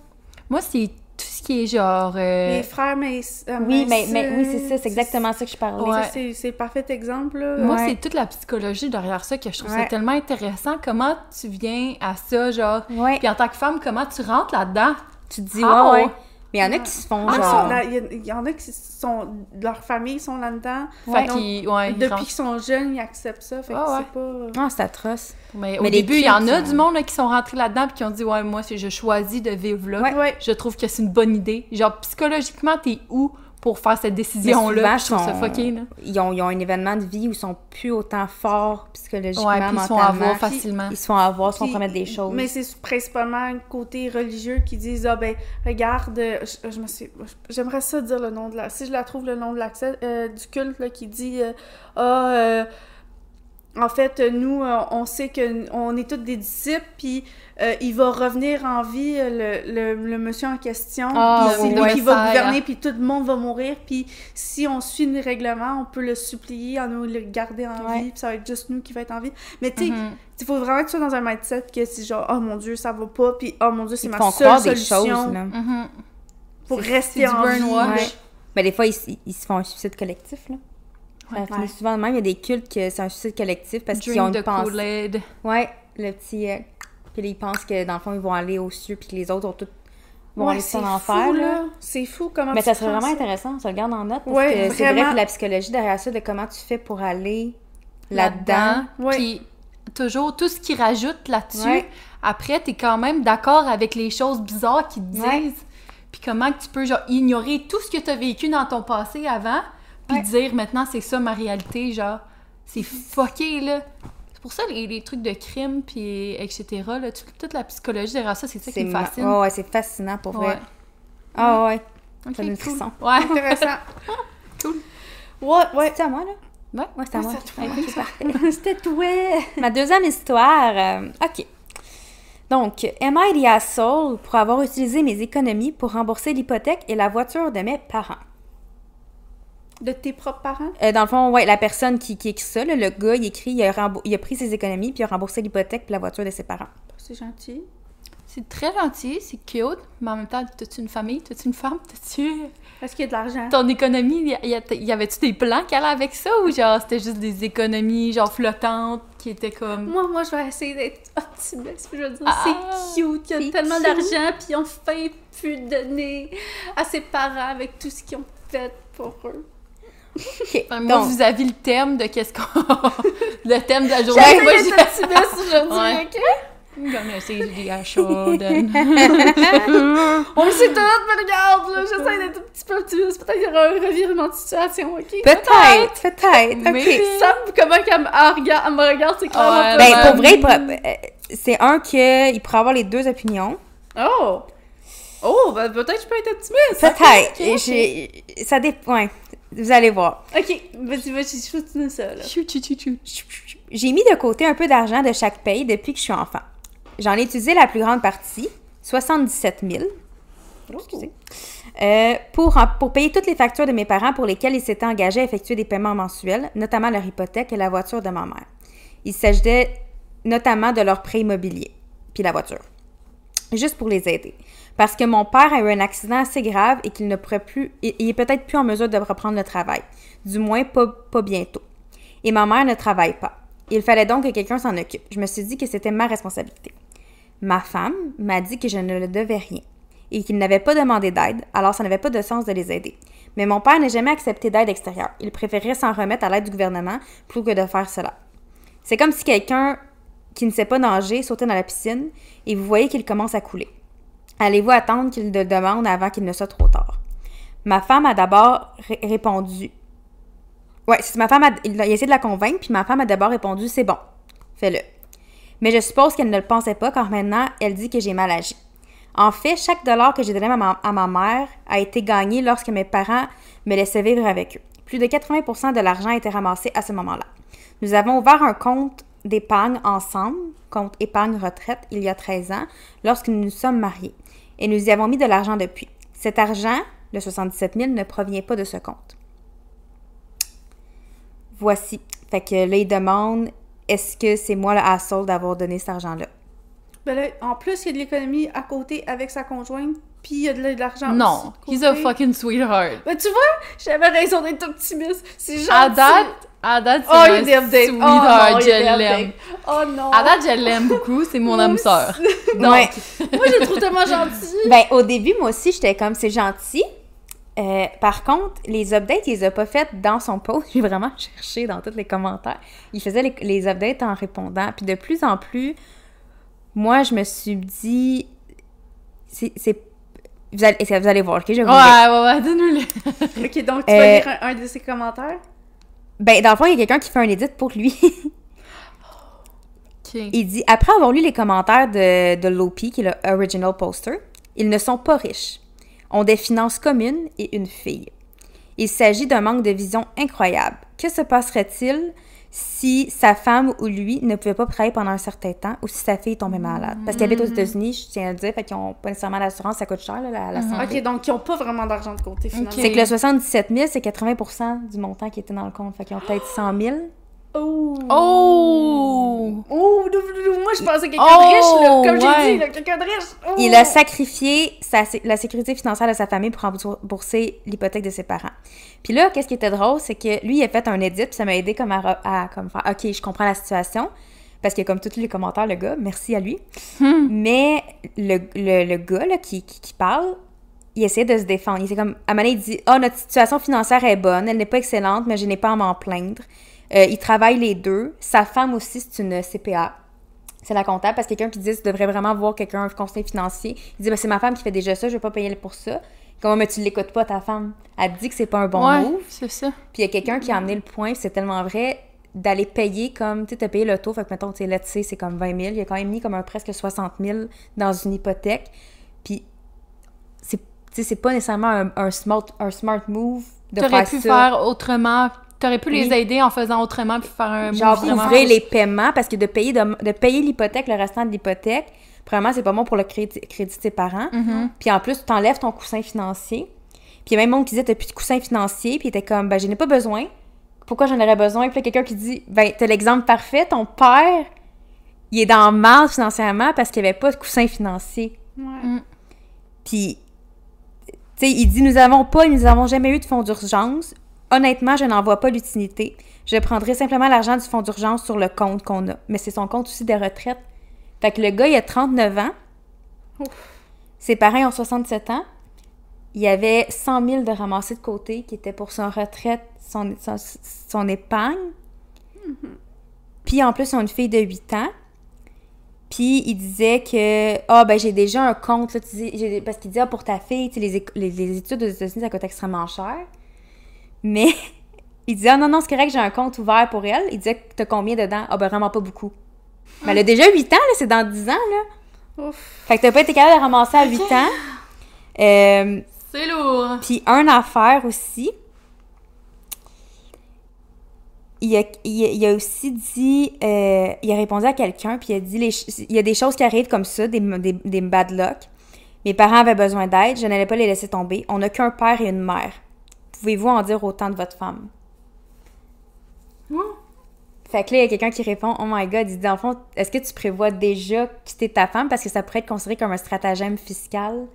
Moi, c'est tout ce qui est genre. euh, Les frères mais Oui, mais, mais oui, c'est ça, c'est exactement ça que je parlais. Ouais. C'est parfait exemple, là. Moi, Ouais. c'est toute la psychologie derrière ça que je trouve ça tellement intéressant. Comment tu viens à ça, genre? Ouais. Puis en tant que femme, comment tu rentres là-dedans? Tu te dis, Ah, ouais, ouais. ouais. Mais il y en a qui se font Ah, genre. non, il y, en a qui sont... Leur famille sont là-dedans. Fait Donc, qu'ils. Ouais, ils Depuis qu'ils sont jeunes, ils acceptent ça. Fait que ouais. c'est pas... Ah, c'est atroce. Mais, au Mais début, il y en a du monde là, qui sont rentrés là-dedans puis qui ont dit Ouais, moi, je choisis de vivre là. Ouais. Ouais. Je trouve que c'est une bonne idée. Genre, psychologiquement, t'es où? Pour faire cette décision-là? là. Ils ont, ils ont un événement de vie où ils sont plus autant forts psychologiquement, Ouais, puis ils se font avoir facilement. Ils se font avoir, ils se font Puis- promettre des choses. Mais c'est principalement le côté religieux qui disent Ah ben, regarde, euh, je, je me suis. J'aimerais ça dire le nom de la. Si je la trouve le nom de l'accès euh, du culte là, qui dit euh, Ah, euh, en fait, nous, euh, on sait que on est tous des disciples, puis euh, il va revenir en vie, euh, le, le, le monsieur en question, Ah, puis c'est lui qui va gouverner, puis tout le monde va mourir, puis si on suit les règlements, on peut le supplier, en nous le garder en Ouais. vie, puis ça va être juste nous qui va être en vie. Mais tu sais, Mhm. il faut vraiment que tu sois dans un mindset que c'est genre, oh mon dieu, ça va pas, puis oh mon dieu, c'est ma seule solution choses, là. Mhm. pour rester en vie. Mais des fois, ils, ils- ils se font un suicide collectif, là. Ça finit souvent de même. Il y a des cultes que c'est un suicide collectif parce qu'ils ont une the pensée. Kool-Aid. Ouais, le petit. euh, Puis là, ils pensent que dans le fond, ils vont aller aux cieux, puis que les autres ont tout. vont Ouais, aller c'est en fou, enfer, là. là. C'est fou comment Mais tu ça serait vraiment ça. intéressant, se le garde en note, parce Ouais, que c'est vrai que la psychologie derrière ça, de comment tu fais pour aller là-dedans. Ouais. Puis toujours tout ce qui rajoute là-dessus. Ouais. Après, t'es quand même d'accord avec les choses bizarres qu'ils te disent. Ouais. Puis comment que tu peux genre ignorer tout ce que t'as vécu dans ton passé avant, puis Ouais. dire maintenant c'est ça ma réalité, genre c'est fucké là. C'est pour ça les, les trucs de crime puis etc. Là, tout- toute la psychologie derrière ça, c'est ça qui me fascine. Ouais, ouais, c'est fascinant pour vrai. Ouais. Ah ouais. Donne le cool. Ouais. Intéressant. Cool. Ouais, ouais. C'est à moi, là? Ouais. Ouais, c'est à Ouais, moi. Ouais. C'était toi. Ma deuxième histoire. euh, OK. Donc, am I the asshole pour avoir utilisé mes économies pour rembourser l'hypothèque et la voiture de mes parents? De tes propres parents? Euh, dans le fond, ouais, la personne qui, qui écrit ça, là, le gars, il écrit, il a, il a pris ses économies puis il a remboursé l'hypothèque puis la voiture de ses parents. C'est gentil. C'est très gentil, c'est cute, mais en même temps, t'as-tu une famille, t'as-tu une femme, t'as-tu Est-ce qu'il y a de l'argent? ton économie, y, a- y, a- y avait-tu des plans qui allaient avec ça ou genre c'était juste des économies genre flottantes qui étaient comme Moi, moi, je vais essayer d'être optimiste. Je veux dire, Ah, c'est cute. Il y a tellement d'argent, puis ils ont enfin pu donner à ses parents avec tout ce qu'ils ont fait pour eux. OK. Enfin, moi Donc, vis-à-vis le thème de qu'est-ce qu'on le thème de la journée J'essaie moi, j'ai- optimiste aujourd'hui, Ouais. OK? I'm gonna see the Shoden. On le sait tout, mais regarde, là, j'essaie d'être un petit peu optimiste. Peut-être qu'il y aura un revirement de situation, ok? Peut-être, peut-être. Mais- OK. Sam, comment qu'elle me, elle regarde, elle me regarde, c'est clairement Ouais, pas Ben, pour vrai, euh, c'est un que il pourrait avoir les deux opinions. Oh! Oh, ben peut-être que je peux être optimiste. Peut-être. Ok, ok. J'ai- Ça dépend. Ouais. Vous allez voir. Ok, vas-y, vas-y, shoot-nous ça, là. Chou, chou, chou, chou. J'ai mis de côté un peu d'argent de chaque paye depuis que je suis enfant. J'en ai utilisé la plus grande partie, 77 000, excusez, euh, pour, en- pour payer toutes les factures de mes parents pour lesquelles ils s'étaient engagés à effectuer des paiements mensuels, notamment leur hypothèque et la voiture de ma mère. Il s'agissait notamment de leur prêt immobilier, puis la voiture. Juste pour les aider. Parce que mon père a eu un accident assez grave et qu'il ne pourrait plus, il est peut-être plus en mesure de reprendre le travail. Du moins, pas, pas bientôt. Et ma mère ne travaille pas. Il fallait donc que quelqu'un s'en occupe. Je me suis dit que c'était ma responsabilité. Ma femme m'a dit que je ne le devais rien et qu'il n'avait pas demandé d'aide, alors ça n'avait pas de sens de les aider. Mais mon père n'a jamais accepté d'aide extérieure. Il préférait s'en remettre à l'aide du gouvernement plutôt que de faire cela. C'est comme si quelqu'un qui ne sait pas nager sautait dans la piscine et vous voyez qu'il commence à couler. Allez-vous attendre qu'il le demande avant qu'il ne soit trop tard? Ma femme a d'abord ré- répondu. Ouais, c'est ma femme a, il a essayé de la convaincre, puis ma femme a d'abord répondu c'est bon, fais-le. Mais je suppose qu'elle ne le pensait pas car maintenant elle dit que j'ai mal agi. En fait, chaque dollar que j'ai donné à ma, à ma mère a été gagné lorsque mes parents me laissaient vivre avec eux. Plus de 80% de l'argent a été ramassé à ce moment-là. Nous avons ouvert un compte d'épargne ensemble, compte épargne retraite, il y a 13 ans, lorsque nous nous sommes mariés. Et nous y avons mis de l'argent depuis. Cet argent, le 77 000, ne provient pas de ce compte. Voici. Fait que là, il demande est-ce que c'est moi le asshole d'avoir donné cet argent-là? Ben là, en plus, il y a de l'économie à côté avec sa conjointe, puis il y a de l'argent aussi Non, de he's a côté. fucking sweetheart. Ben tu vois, j'avais raison d'être optimiste. C'est gentil. À date, à date, c'est Oh, il y a un des updates. sweetheart, oh, non, je l'aime. updates. Oh non. À date, je l'aime beaucoup, c'est mon âme sœur. Non. Ouais. Moi, je le trouve tellement gentil. Ben, au début, moi aussi, j'étais comme, c'est gentil. Euh, par contre, les updates, il les a pas faites dans son post. J'ai vraiment cherché dans tous les commentaires. Il faisait les, les updates en répondant. Puis de plus en plus, moi, je me suis dit, c'est... Vous allez, vous allez voir, ok? Je vais vous Ouais, ouais, ouais, donne-le. Ok, donc tu vas Euh, lire un, un de ses commentaires? Ben, dans le fond, il y a quelqu'un qui fait un edit pour lui. Ok. Il dit Après avoir lu les commentaires de, de Lopi, qui est le original poster, ils ne sont pas riches, ont des finances communes et une fille. Il s'agit d'un manque de vision incroyable. Que se passerait-il si sa femme ou lui ne pouvait pas travailler pendant un certain temps ou si sa fille tombait malade? Parce qu'ils habitent aux États-Unis, je tiens à le dire, fait qu'ils n'ont pas nécessairement d'assurance, ça coûte cher, là, la, la santé. Ok, donc ils ont pas vraiment d'argent de côté, finalement. C'est que le 77 000, c'est 80% du montant qui était dans le compte. Fait qu'ils ont peut-être 100 000. Oh! Oh! Oh! Moi, je pensais quelqu'un Oh, de riche, là. Comme ouais. j'ai dit, quelqu'un de riche. Oh. Il a sacrifié sa- la sécurité financière de sa famille pour rembourser l'hypothèque de ses parents. Puis là, qu'est-ce qui était drôle, c'est que lui, il a fait un edit, puis ça m'a aidé comme à, comme faire OK, je comprends la situation. Parce que comme tous les commentaires, le gars, merci à lui. Mais le, le, le gars là, qui, qui, qui parle, il essaie de se défendre. Il comme, à un moment donné, il dit Ah, notre situation financière est bonne, elle n'est pas excellente, mais je n'ai pas à m'en plaindre. Euh, il travaille les deux. Sa femme aussi, c'est une CPA. C'est la comptable parce que quelqu'un qui dit tu devrais vraiment voir quelqu'un, un conseiller financier. Il dit ben, c'est ma femme qui fait déjà ça, je vais pas payer pour ça. Comment mais tu l'écoutes pas ta femme? Elle te dit que c'est pas un bon ouais, move. c'est ça. Puis il y a quelqu'un qui a amené le point, c'est tellement vrai d'aller payer comme tu sais t'as payé le taux, fait que mettons tu sais c'est comme 20 000, il a quand même mis comme un presque 60 000 dans une hypothèque. Puis c'est tu sais c'est pas nécessairement un, un smart un smart move de T'aurais faire pu ça. faire autrement. T'aurais pu les aider en faisant autrement puis faire un genre ouvrir les paiements parce que de payer de, de payer l'hypothèque, le restant de l'hypothèque, premièrement, c'est pas bon pour le crédit, crédit de ses parents. Mhm. Puis en plus, tu t'enlèves ton coussin financier. Puis il y a même monde qui disait t'as plus de coussin financier, puis il était comme ben je n'ai pas besoin. Pourquoi j'en aurais besoin? Puis là, quelqu'un qui dit ben t'as l'exemple parfait, ton père il est dans le mal financièrement parce qu'il n'y avait pas de coussin financier. Ouais. Puis, tu sais, il dit Nous avons pas, nous n'avons jamais eu de fonds d'urgence. Honnêtement, je n'en vois pas l'utilité. Je prendrai simplement l'argent du fonds d'urgence sur le compte qu'on a. Mais c'est son compte aussi de retraite. Fait que le gars, il a 39 ans. Ses parents ont 67 ans. Il y avait 100 000 de ramassés de côté qui était pour son retraite, son, son, son épargne. Puis en plus, ils ont une fille de 8 ans. Puis il disait que ah ben j'ai déjà un compte là, tu parce qu'il disait ah, pour ta fille, tu sais, les, éc- les, les études aux États-Unis ça coûte extrêmement cher. Mais il disait ah non non, c'est correct, j'ai un compte ouvert pour elle. Il disait t'as combien dedans? Ah ben vraiment pas beaucoup. Mais elle a déjà 8 ans là, c'est dans 10 ans là. Ouf. Fait que t'as pas été capable de ramasser à 8 ans. Euh, C'est lourd. puis un affaire aussi. Il a, il a- il a aussi dit, euh, il a répondu à quelqu'un, puis il a dit, les il y a des choses qui arrivent comme ça, des, des, des bad luck. Mes parents avaient besoin d'aide, je n'allais pas les laisser tomber. On n'a qu'un père et une mère. Pouvez-vous en dire autant de votre femme? Fait que là, il y a quelqu'un qui répond, oh my god, il dit, dans le fond, est-ce que tu prévois déjà quitter ta femme? Parce que ça pourrait être considéré comme un stratagème fiscal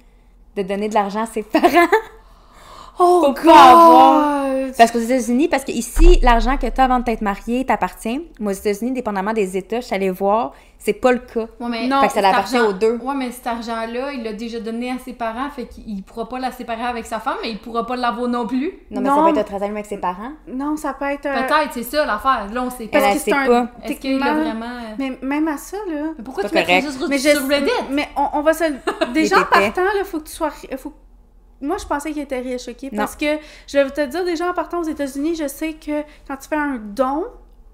de donner de l'argent à ses parents? Oh, Faut pas avoir. Parce qu'aux États-Unis, parce que ici, l'argent que tu as avant de t'être marié t'appartient. Mais aux États-Unis, dépendamment des États, je suis allée voir, c'est pas le cas. Ouais, mais Non, fait que ça l'appartient aux deux. Ouais, mais cet argent-là, il l'a déjà donné à ses parents, fait qu'il il pourra pas la séparer avec sa femme, mais il pourra pas l'avoir non plus. Non, mais Non. ça va être un stratagème avec ses parents. Non, ça peut être un... Peut-être, c'est ça l'affaire. Là, on sait pas. Parce que c'est un... pas. Est-ce qu'il a vraiment. euh, Mais même à ça, là... Mais pourquoi tu mettrais juste Mais, sur je- Reddit? mais on, on va se... Déjà, Il en partant, là, faut que tu sois... Faut... Moi, je pensais qu'il était riche, OK? Non. Parce que, je vais te dire, déjà, en partant aux États-Unis, je sais que quand tu fais un don,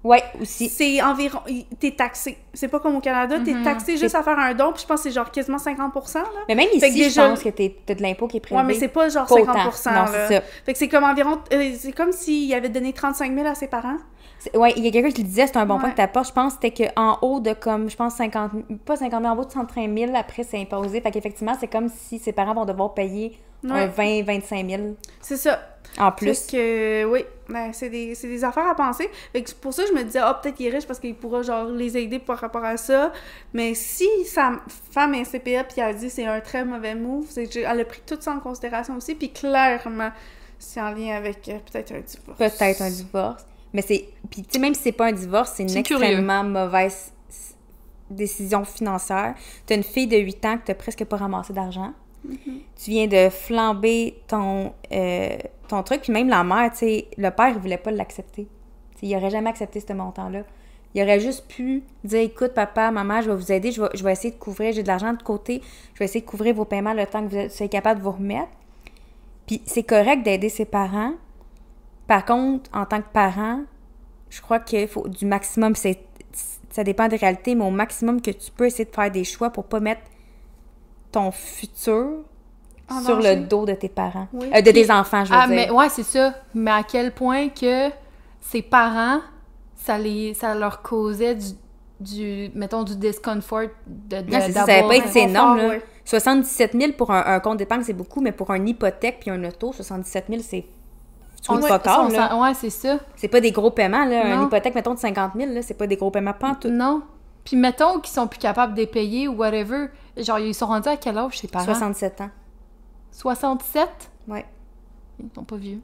Ouais, aussi. c'est environ... T'es taxé. C'est pas comme au Canada, t'es Mhm. taxé juste à faire un don, puis je pense que c'est genre quasiment 50 là. Mais même Fait ici, déjà- je pense que t'as de l'impôt qui est prélevé. Ouais, mais c'est pas genre Pas 50 autant. Non, là. c'est ça. Fait que c'est comme environ... euh, c'est comme s'il avait donné 35 000 à ses parents. Ouais, il y a quelqu'un qui le disait, c'est un bon Ouais. point que t'apportes. Je pense que c'était qu'en haut de comme, je pense 50 000, pas 50 000, en haut de 130 000, après c'est imposé. Fait qu'effectivement, c'est comme si ses parents vont devoir payer un Ouais. 20 25 000 C'est ça. en plus. Que, oui, ben, c'est des, des affaires à penser. Fait que pour ça, je me disais, ah, peut-être qu'il est riche parce qu'il pourra, genre, les aider par rapport à ça. Mais si sa femme est CPA puis elle a dit c'est un très mauvais move, elle a pris tout ça en considération aussi. Puis clairement, c'est en lien avec euh, peut-être un divorce. Peut-être un divorce. Mais c'est. Puis, tu sais, même si c'est pas un divorce, c'est une curieux. extrêmement mauvaise décision financière. T'as une fille de 8 ans que t'as presque pas ramassé d'argent. Tu viens de flamber ton, euh, ton truc. Puis même la mère, tu sais, le père, il voulait pas l'accepter. Il aurait jamais accepté ce montant-là. Il aurait juste pu dire écoute, papa, maman, je vais vous aider, je vais, je vais essayer de couvrir, j'ai de l'argent de côté, je vais essayer de couvrir vos paiements le temps que vous soyez capable de vous remettre. Puis c'est correct d'aider ses parents. Par contre, en tant que parent, je crois qu'il faut du maximum, c'est ça dépend des réalités, mais au maximum que tu peux essayer de faire des choix pour pas mettre ton futur En sur danger. le dos de tes parents. Oui. Euh, de tes enfants, je veux Ah, dire. mais ouais, c'est ça. Mais à quel point que ses parents, ça, les, ça leur causait du, du mettons, du discomfort de, de Non, c'est ça, va pas être énorme, là. ouais. 77 000 pour un, un compte d'épargne, c'est beaucoup, mais pour une hypothèque puis un auto, 77 000, c'est On- là? s'en- Ouais, c'est ça. C'est pas des gros paiements, là. Une hypothèque, mettons, de 50 000, là, c'est pas des gros paiements pantoute. Non. Puis mettons qu'ils sont plus capables de les payer ou whatever. Genre, ils sont rendus à quel âge, ses parents? 67 ans. 67? Ouais. Ils sont pas vieux.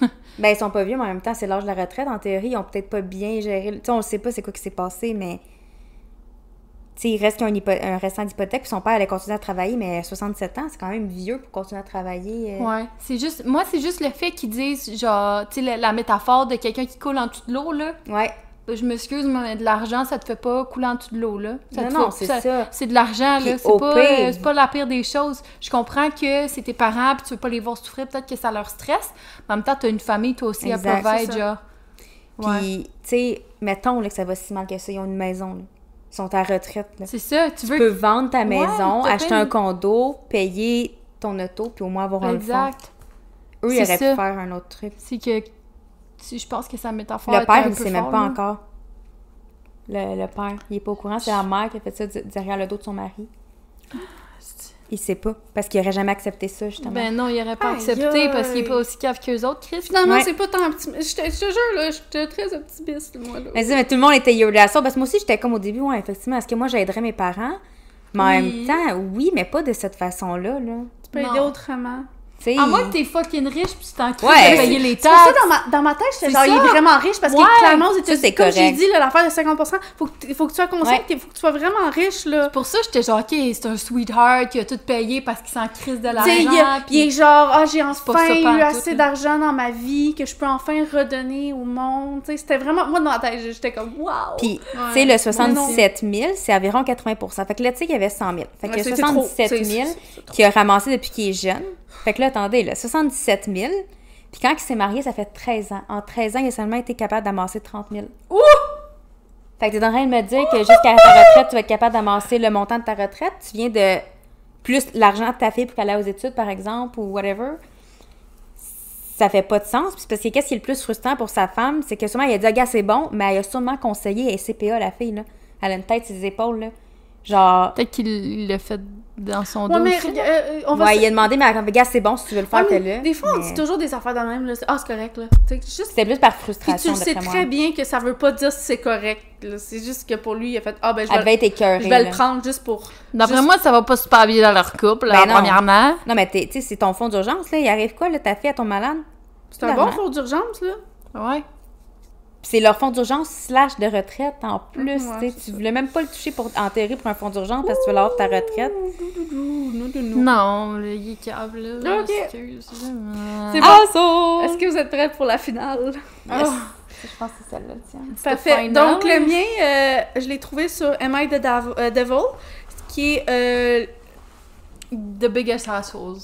Ben, ils sont pas vieux, mais en même temps, c'est l'âge de la retraite. En théorie, ils ont peut-être pas bien géré. Tu sais, on le sait pas c'est quoi qui s'est passé, mais. Tu sais, il reste un restant d'hypothèque, puis son père allait continuer à travailler, mais 67 ans, c'est quand même vieux pour continuer à travailler. euh. Ouais. C'est juste... Moi, c'est juste le fait qu'ils disent, genre, tu sais, la, la métaphore de quelqu'un qui coule en dessous de l'eau, là. Ouais. Je m'excuse, mais de l'argent, ça te fait pas couler en dessous de l'eau, là. Ça Non, non, c'est ça. C'est de l'argent, là. C'est pas, euh, pas la pire des choses. Je comprends que c'est tes parents, puis tu veux pas les voir souffrir, peut-être que ça leur stresse. Mais en même temps, t'as une famille, toi aussi, Exact, à provide, genre. Puis, tu sais, mettons là, que ça va si mal que ça, ils ont une maison, là. Ils sont à retraite. C'est ça, tu Tu veux... peux vendre ta maison, acheter un condo, payer ton auto, puis au moins avoir un fonds. Exact. Eux, ils auraient ça. pu faire un autre truc. C'est que... Je pense que sa métaphore Le père, un il peu sait même pas là. encore. Le, le père, il est pas au courant. C'est la mère qui a fait ça derrière le dos de son mari. Il sait pas. Parce qu'il aurait jamais accepté ça, justement. Ben non, il aurait pas Aïe, accepté parce qu'il est pas aussi cave qu'eux autres, Chris. Finalement, Ouais. c'est pas tant optimiste. Je te je te jure, là, j'étais très optimiste, moi, là. Mais, dis, mais tout le monde était yo de la sauce. Parce que moi aussi, j'étais comme au début, ouais, effectivement. Est-ce que moi, j'aiderais mes parents? Mais en Oui. même temps, oui, mais pas de cette façon-là, là. Tu peux Non. aider autrement. Tu sais, À moins que t'es fucking riche puis tu t'en Ouais. de payer les C'est pour ça, taxes. dans ma, dans ma tête, j'étais C'est genre, il ça. est vraiment riche parce Ouais. que clairement, aux États-Unis, c'est comme j'ai dit, l'affaire de 50%, faut que, faut que tu sois conscient Ouais. faut que tu sois vraiment riche, là. Pour ça, j'étais genre, OK, c'est un sweetheart qui a tout payé parce qu'il s'en crise de sais, il, l'argent. il est genre, ah, j'ai enfin ça eu assez d'argent dans ma vie que je peux enfin redonner au monde. C'était vraiment, moi, dans ma tête, j'étais comme, waouh! Puis, tu sais, le 77 000, c'est environ 80 Fait que là, tu sais qu'il y avait 100 000. Fait que Ouais, le c'est- c'est trop. 77 C'est- 000 c'est- c'est trop. qu'il a ramassé depuis qu'il est jeune. Fait que là, attendez, là, 77 000. Puis quand il s'est marié, ça fait 13 ans. En 13 ans, il a seulement été capable d'amasser 30 000. Ouh! Fait que t'es en train de me dire que jusqu'à ta retraite, tu vas être capable d'amasser le montant de ta retraite? Tu viens de plus l'argent de ta fille pour qu'elle aille aux études, par exemple, ou whatever? Ça fait pas de sens. Puis parce que qu'est-ce qui est le plus frustrant pour sa femme, c'est que sûrement, il a dit, ah, gars, c'est bon, mais elle a sûrement conseillé, est CPA, la fille, là. Elle a une tête sur les épaules, là. Genre, Peut-être qu'il l'a fait dans son Ouais, dos. mais aussi. euh, on va ouais, se- il a demandé, mais elle a gars, c'est bon si tu veux le faire, fais-le. Des fois, on Mais dit toujours des affaires de même, là. c'est- Ah, c'est correct, là. Tu juste C'était plus par Puis frustration, tu le sais très bien que ça veut pas dire si c'est correct. là. C'est juste que pour lui, il a fait Ah ben je Elle vais, devait être écœurée, je vais là. le prendre juste pour. D'après juste- moi, ça va pas super bien dans leur couple, là, Ben non. premièrement. Non, mais t'es- tu sais, c'est ton fonds d'urgence, là. Il arrive quoi, là? Ta fille, elle tombe malade? C'est un bon fonds d'urgence, là. Ouais. C'est leur fonds d'urgence slash de retraite en plus. Ouais, tu voulais même pas le toucher pour enterrer pour un fonds d'urgence parce que tu veux l'avoir ta retraite. Non, là, il est câble, là. Ok. Excuse. là. C'est Ah, bon. ça! Est-ce que vous êtes prêts pour la finale? Yes. Je pense que c'est celle-là, tiens. Parfait. final. Donc, le mien, euh, je l'ai trouvé sur Am I the euh, Devil, qui est euh, The biggest assholes.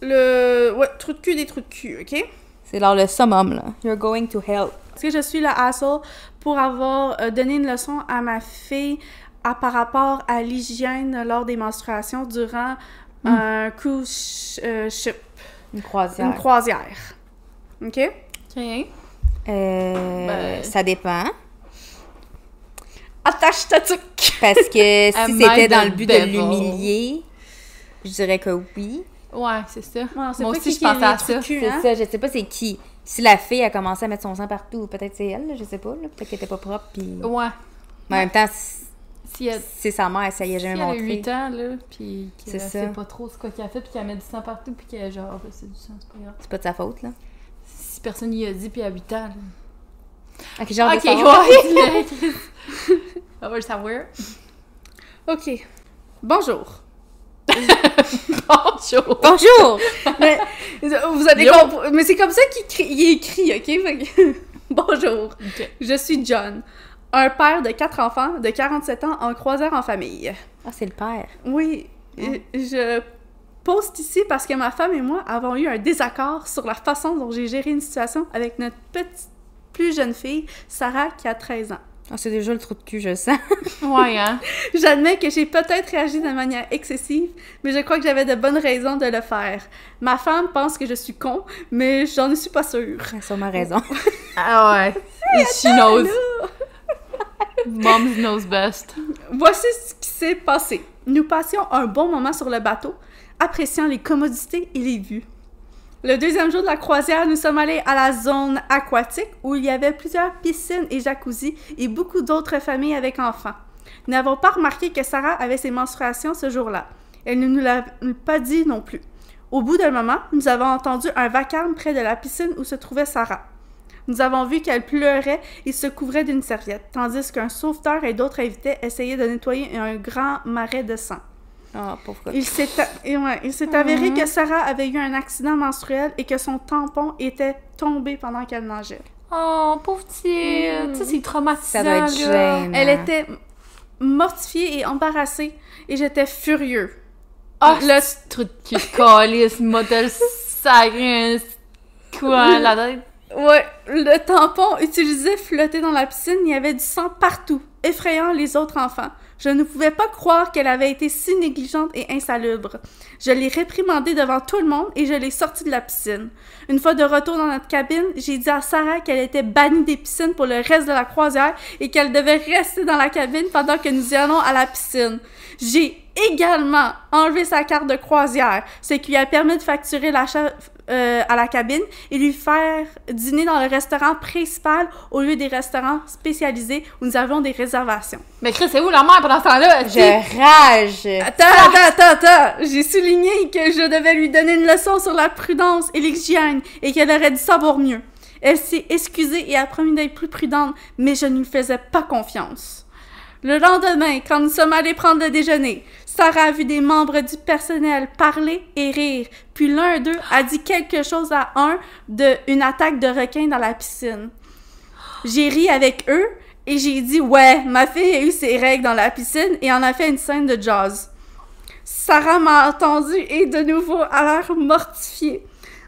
le. Ouais, trou de cul des trous de cul, ok? C'est genre le summum, là. You're going to hell. Est-ce que je suis le asshole pour avoir euh, donné une leçon à ma fille à, par rapport à l'hygiène lors des menstruations durant un cruise euh, ship, Une croisière. une croisière? OK? Ok. Euh, Ben- Ça dépend. Attache ta tuque! Parce que si c'était dans le but de l'humilier, je dirais que oui. Ouais, c'est ça. Ouais, Moi aussi, qui je pensais à ça. C'est hein? ça, je sais pas c'est qui. Si la fille a commencé à mettre son sang partout, peut-être c'est elle, là, je sais pas. Peut-être qu'elle était pas propre, puis... Ouais. Mais en même temps, Si elle, c'est sa mère, ça y a si jamais elle a montré. 8 ans, là, puis C'est qu'elle sait pas trop ce qu'elle a fait, puis qu'elle met du sang partout, puis qu'elle genre, ben, c'est du sang, c'est pas grave. C'est pas de sa faute, là. Si personne y a dit, puis à 8 ans, là. Ok, de Ok, ouais. On va le savoir. OK. Bonjour. Bonjour. Bonjour! Mais vous Yo. comprendre. Mais c'est comme ça qu'il crie- il est écrit, OK? Bonjour. Je suis John, un père de quatre enfants de 47 ans en croisière en famille. Ah, c'est le père. Oui, euh, je poste ici parce que ma femme et moi avons eu un désaccord sur la façon dont j'ai géré une situation avec notre petite plus jeune fille, Sarah, qui a 13 ans. Ah, c'est déjà le trou de cul, je le sens. Ouais, hein. J'admets que j'ai peut-être réagi de manière excessive, mais je crois que j'avais de bonnes raisons de le faire. Ma femme pense que je suis con, mais j'en suis pas sûre. Elle a sûrement raison. Ah ouais. Et she knows. Mom knows best. Voici ce qui s'est passé. Nous passions un bon moment sur le bateau, appréciant les commodités et les vues. Le deuxième jour de la croisière, nous sommes allés à la zone aquatique où il y avait plusieurs piscines et jacuzzi et beaucoup d'autres familles avec enfants. Nous n'avons pas remarqué que Sarah avait ses menstruations ce jour-là. Elle ne nous l'a pas dit non plus. Au bout d'un moment, nous avons entendu un vacarme près de la piscine où se trouvait Sarah. Nous avons vu qu'elle pleurait et se couvrait d'une serviette, tandis qu'un sauveteur et d'autres invités essayaient de nettoyer un grand marais de sang. Ah, pauvre Il s'est a- et ouais, il s'est avéré que Sarah avait eu un accident menstruel et que son tampon était tombé pendant qu'elle nageait. Oh, pauvre petite. Ça, c'est traumatisant, Ça doit être gênant. Elle était mortifiée et embarrassée et j'étais furieux. Ah, Le- le truc de cul de calice, modèle sacré, un- quoi, la tête. Ouais, le tampon utilisé flottait dans la piscine, il y avait du sang partout, effrayant les autres enfants. Je ne pouvais pas croire qu'elle avait été si négligente et insalubre. Je l'ai réprimandée devant tout le monde et je l'ai sortie de la piscine. Une fois de retour dans notre cabine, j'ai dit à Sarah qu'elle était bannie des piscines pour le reste de la croisière et qu'elle devait rester dans la cabine pendant que nous y allons à la piscine. J'ai également enlevé sa carte de croisière, ce qui lui a permis de facturer l'achat euh, à la cabine et lui faire dîner dans le restaurant principal au lieu des restaurants spécialisés où nous avons des réservations. Mais Chris, c'est où la mère pendant ce temps-là? Je rage! Attends, attends, attends, attends! J'ai souligné que je devais lui donner une leçon sur la prudence et l'hygiène et qu'elle aurait dû savoir mieux. Elle s'est excusée et a promis d'être plus prudente, mais je ne lui faisais pas confiance. Le lendemain, quand nous sommes allés prendre le déjeuner, Sarah a vu des membres du personnel parler et rire, puis l'un d'eux a dit quelque chose à un de une attaque de requin dans la piscine. J'ai ri avec eux et j'ai dit ouais, ma fille a eu ses règles dans la piscine et en a fait une scène de jazz. Sarah m'a entendu et de nouveau a l'air mortifiée.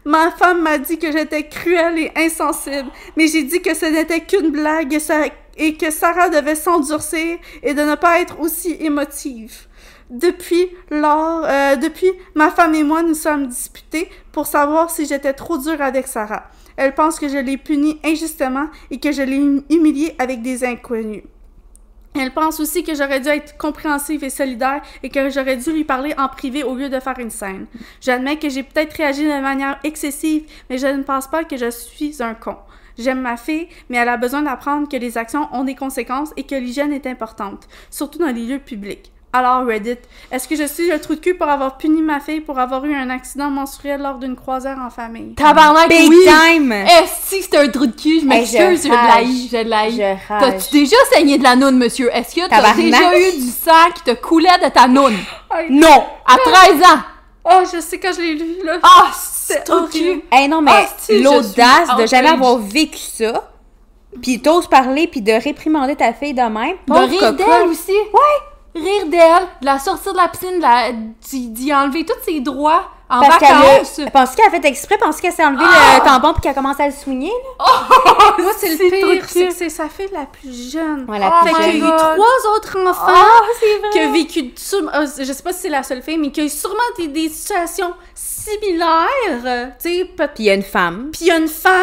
Ma femme m'a dit que j'étais cruelle et insensible, mais j'ai dit que ce n'était qu'une blague et, ça- et que Sarah devait s'endurcir et de ne pas être aussi émotive. Depuis lors, euh, depuis, ma femme et moi nous sommes disputés pour savoir si j'étais trop dure avec Sarah. Elle pense que je l'ai punie injustement et que je l'ai hum- humiliée avec des inconnus. Elle pense aussi que j'aurais dû être compréhensive et solidaire et que j'aurais dû lui parler en privé au lieu de faire une scène. J'admets que j'ai peut-être réagi de manière excessive, mais je ne pense pas que je suis un con. J'aime ma fille, mais elle a besoin d'apprendre que les actions ont des conséquences et que l'hygiène est importante, surtout dans les lieux publics. Alors Reddit, est-ce que je suis le trou de cul pour avoir puni ma fille pour avoir eu un accident menstruel lors d'une croisière en famille? Tabarnak, Big oui! time! Est-ce que c'est un trou de cul? Je m'excuse, je l'haïs, je rage. T'as-tu déjà saigné de la noune, monsieur? Est-ce que t'as déjà eu du sang qui te coulait de ta noune? Non! À 13 ans! Oh, je sais quand je l'ai lu, là. Ah, c'est trop de cul! horrible. Hey non, mais Ah, l'audace de jamais avoir vécu ça, puis t'oses parler, puis de réprimander ta fille de même, De rire d'elle aussi. Ouais! Rire d'elle, de la sortir de la piscine, d'y enlever tous ses droits en Parce qu'elle vacances. a... Penses qu'elle a fait exprès? Penses qu'elle s'est enlevé Ah! le tampon puis qu'elle a commencé à le soigner? là? Moi, c'est le pire, c'est que c'est sa fille la plus jeune. Ouais, la Oh plus Fait qu'il y a eu trois autres enfants Ah, c'est vrai! qui ont vécu, euh, je sais pas si c'est la seule fille, mais qui a eu sûrement des, des situations similaires, tu sais, peut- Puis il y a une femme. puis il y a une femme,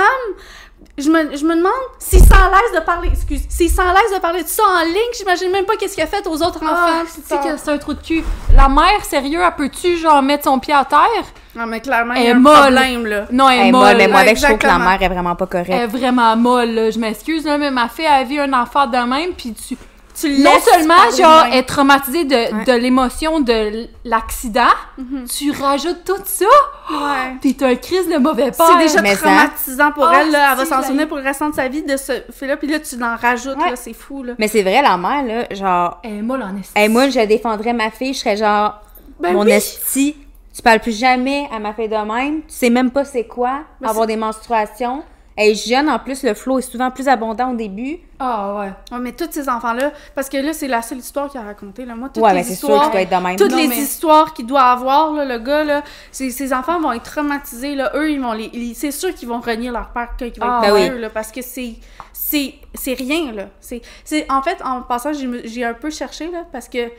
je me, je me demande s'il s'en l'aise de parler, excuse, s'il s'en l'aise de parler de ça en ligne, j'imagine même pas qu'est-ce qu'il a fait aux autres Ah, enfants. tu sais que c'est un trou de cul. La mère, sérieux, elle peut-tu, genre, mettre son pied à terre? Non, mais clairement, il Elle y a est un molle. problème, là. Non, elle est molle. molle, mais moi, avec, je trouve que la mère est vraiment pas correcte. Elle est vraiment molle, là. Je m'excuse, là, mais ma fille a vu un enfant de même, puis tu... Tu Non seulement, genre, même. est traumatisée de, Ouais. de l'émotion de l'accident, Mhm. tu rajoutes tout ça, Ouais. t'es un crise de mauvais père. C'est déjà Mais ça- traumatisant pour elle, là. Elle va si, s'en souvenir pour le restant de sa vie de ce fait-là, puis là, tu l'en rajoutes, Ouais. là. C'est fou, là. Mais c'est vrai, la mère, là, genre... Elle est molle en esti. Hey, moi, je défendrais ma fille, je serais genre... Ben mon oui. esti, tu parles plus jamais à ma fille de même. Tu sais même pas c'est quoi Mais avoir des menstruations. Elle est jeune, en plus, le flow est souvent plus abondant au début. Ah ouais. Ouais, mais tous ces enfants-là, parce que là, c'est la seule histoire qu'il a racontée, là. Moi, toutes ouais, les mais c'est sûr histoires... qu'il doit être de même. Toutes Non, les mais- histoires qu'il doit avoir, là, le gars, là, ces, ces enfants vont être traumatisés, là. Eux, ils vont les... C'est sûr qu'ils vont renier leur père quand ils vont Ah, être ben là, parce que c'est... C'est c'est rien, là. C'est... c'est- En fait, en passant, j'ai un peu cherché, là, parce que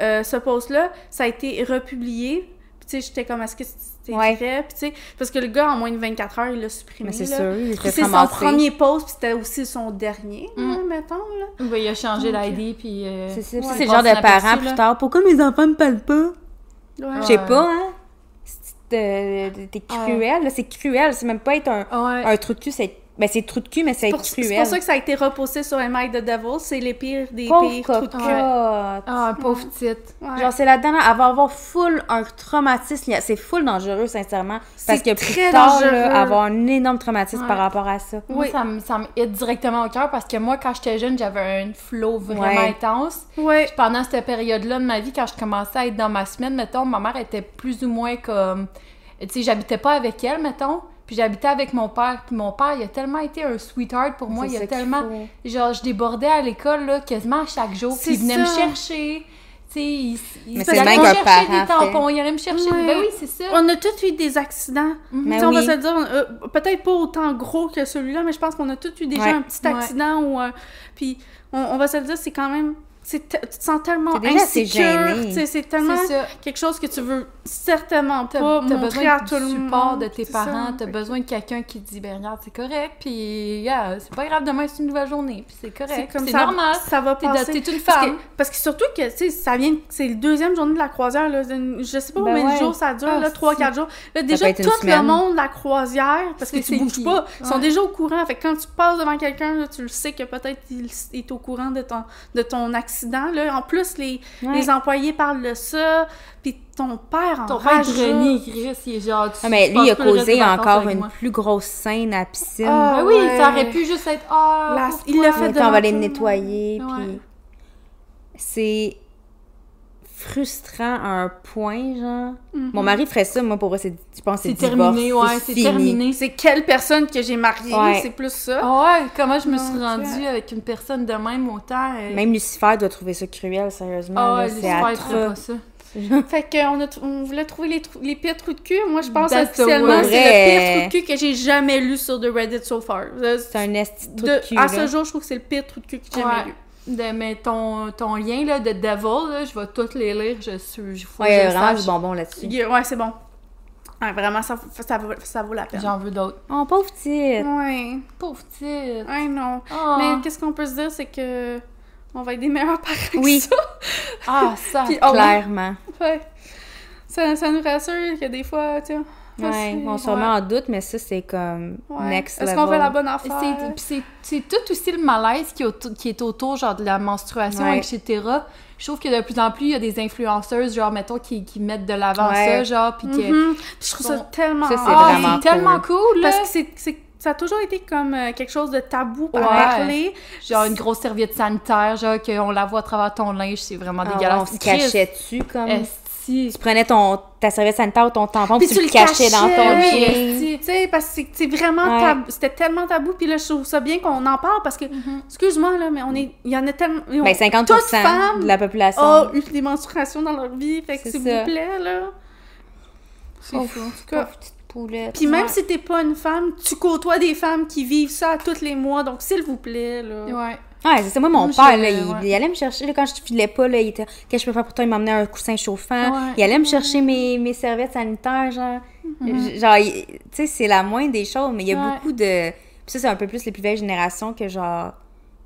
euh, ce post-là, ça a été republié. Puis, tu sais, j'étais comme, est-ce que Ouais. vrai? Puis, tu sais, parce que le gars, en moins de 24 heures, il l'a supprimé, Mais c'est sûr, il c'est son premier post, puis c'était aussi son dernier, là, Mm. mettons, là. Ben, il a changé l'ID, puis... euh, C'est ça. ouais, c'est le genre de parents plus tard. Pourquoi mes enfants me parlent pas? Ouais. Je sais pas, hein? C'est, euh, T'es cruel, là. C'est cruel. C'est même pas être un, Ouais. un trou de cul. C'est... Ben, c'est trou de cul, mais c'est pour- être C'est cruel. pour ça que ça a été repoussé sur Am I the Devil. C'est les pires des Pauvre pires trous de cul. Ah, un pauvre petite. Ouais. Genre, c'est là-dedans, elle va avoir full un traumatisme. C'est full dangereux, sincèrement. Parce C'est que plus très tard, dangereux. là, avoir un énorme traumatisme Ouais. par rapport à ça. Moi, Oui. ça me, ça me hit directement au cœur parce que moi, quand j'étais jeune, j'avais un flow vraiment Ouais. intense. Ouais. Puis pendant cette période-là de ma vie, quand je commençais à être dans ma semaine, mettons, ma mère était plus ou moins comme. Tu sais, j'habitais pas avec elle, mettons. Puis j'habitais avec mon père. Puis mon père, il a tellement été un sweetheart pour moi. Il a tellement. Genre, je débordais à l'école, là, quasiment chaque jour. Puis il venait me chercher. Tu sais, il, il Mais il allait même me chercher des tampons. Il allait me chercher. Ouais. Ben oui, c'est ça. On a tous eu des accidents. Tu sais, on va oui. se le dire, euh, peut-être pas autant gros que celui-là, mais je pense qu'on a tous eu déjà Ouais. un petit Ouais. accident ou. euh, puis on, on va se le dire, c'est quand même. Tu te sens tellement insécure, tu c'est tellement quelque chose que tu veux certainement pas t'as montrer besoin à tout le support de tes parents, t'as Fait besoin de quelqu'un qui te dit ben regarde c'est correct, puis yeah, c'est pas grave demain c'est une nouvelle journée, puis c'est correct, C'est comme c'est ça, normal. ça va passer. t'es une Parce que, femme. parce que surtout que, tu sais, ça vient, c'est le deuxième journée de la croisière, là. une- je sais pas Ben combien de ouais. jours ça dure, Ah, là, 3-4 jours. Là, déjà, tout le monde de la croisière, parce que tu bouges pas, ils sont déjà au courant. Fait que quand tu passes devant quelqu'un, là, tu le sais que peut-être il est au courant de ton, de ton accident, là. En plus, les, Ouais. les employés parlent de ça, puis ton père en Ton père René, Chris, il est genre. tu- Ah, mais lui, il a causé encore une moi. plus grosse scène à la piscine. Ah, Ah oui, ouais. ça aurait pu juste être. Ah, La- pourquoi? il l'a fait devant on va aller tout le le monde. nettoyer, Ouais. puis c'est frustrant à un point, genre. Mhm. Mon mari ferait ça, moi, pour moi, c'est, je pense que C'est terminé, ouais, c'est fini. terminé. C'est quelle personne que j'ai mariée, Ouais. c'est plus ça? Ah ouais, comment je me suis rendue avec une personne de même autant. euh, Même Lucifer doit trouver ça cruel, sérieusement. Ah ouais, c'est Lucifer, il ferait atroce. pas ça. Fait qu'on a, on voulait trouver les, trous- les pires trous de cul. Moi, je pense That's officiellement c'est le pire trou de cul que j'ai jamais lu sur The Reddit so far. C'est un esti de trou de- de cul, à ce jour, je trouve que c'est le pire trou de cul que j'ai Ouais. jamais lu. De, mais ton, ton lien là, de Devil, là, je vais toutes les lire. Je suis. Faut Ouais, que il y je vraiment sache. du bonbon là-dessus. Ouais, c'est bon. Ouais, vraiment, ça, ça, vaut, ça vaut la peine. J'en veux d'autres. Oh, pauvre petite! Ouais, Pauvre petite. ouais, non. Ah. Mais qu'est-ce qu'on peut se dire, c'est que on va être des meilleurs parents que Oui. ça. Ah, ça. Puis, oh, Clairement. ouais. Ça, ça nous rassure que des fois, tu sais. Ouais, on se remet en doute, mais ça, c'est comme Ouais. next Est-ce level. qu'on fait la bonne affaire? c'est- puis c'est c'est tout aussi le malaise qui, est autour- qui est autour genre de la menstruation, Ouais. etc. Je trouve que de plus en plus, il y a des influenceuses, genre, mettons, qui, qui mettent de l'avant Ouais. ça, genre, puis que... Mhm. Je trouve ça tellement Ça, c'est Ah, vraiment c'est tellement cool, là! Parce que c'est, c'est- ça a toujours été comme euh, quelque chose de tabou à Ouais. parler. Genre une grosse serviette sanitaire, genre, qu'on la voit à travers ton linge, c'est vraiment Ah dégueulasse. on se cachait dessus, comme... Tu prenais ton, ta serviette sanitaire ou ton tampon, puis Puis tu, le cachais dans ton oui, jean. Tu sais, parce que c'est, vraiment Ouais. tabou. C'était tellement tabou. Puis là, je trouve ça bien qu'on en parle parce que, Mhm. excuse-moi, là, mais on est, il y en a tellement. ils ont Ben, 50 toutes femmes de la population. ont eu des menstruations dans leur vie. Fait que s'il vous plaît, là. C'est fou. En tout cas. Pauvre petite poulette. Puis même Ouais. si t'es pas une femme, tu côtoies des femmes qui vivent ça tous les mois. Donc, s'il vous plaît, là. Ouais. Ouais, c'est ça. Moi, mon père, là, il, ouais. il allait me chercher, là, quand je filais pas, là, il était, qu'est-ce que je peux faire pour toi? Il m'emmenait un coussin chauffant. Ouais. Il allait me chercher mes, mes serviettes sanitaires, genre. Mhm. Il- tu sais, c'est la moindre des choses, mais il y a Ouais. beaucoup de. Puis ça, c'est un peu plus les plus vieilles générations que, genre,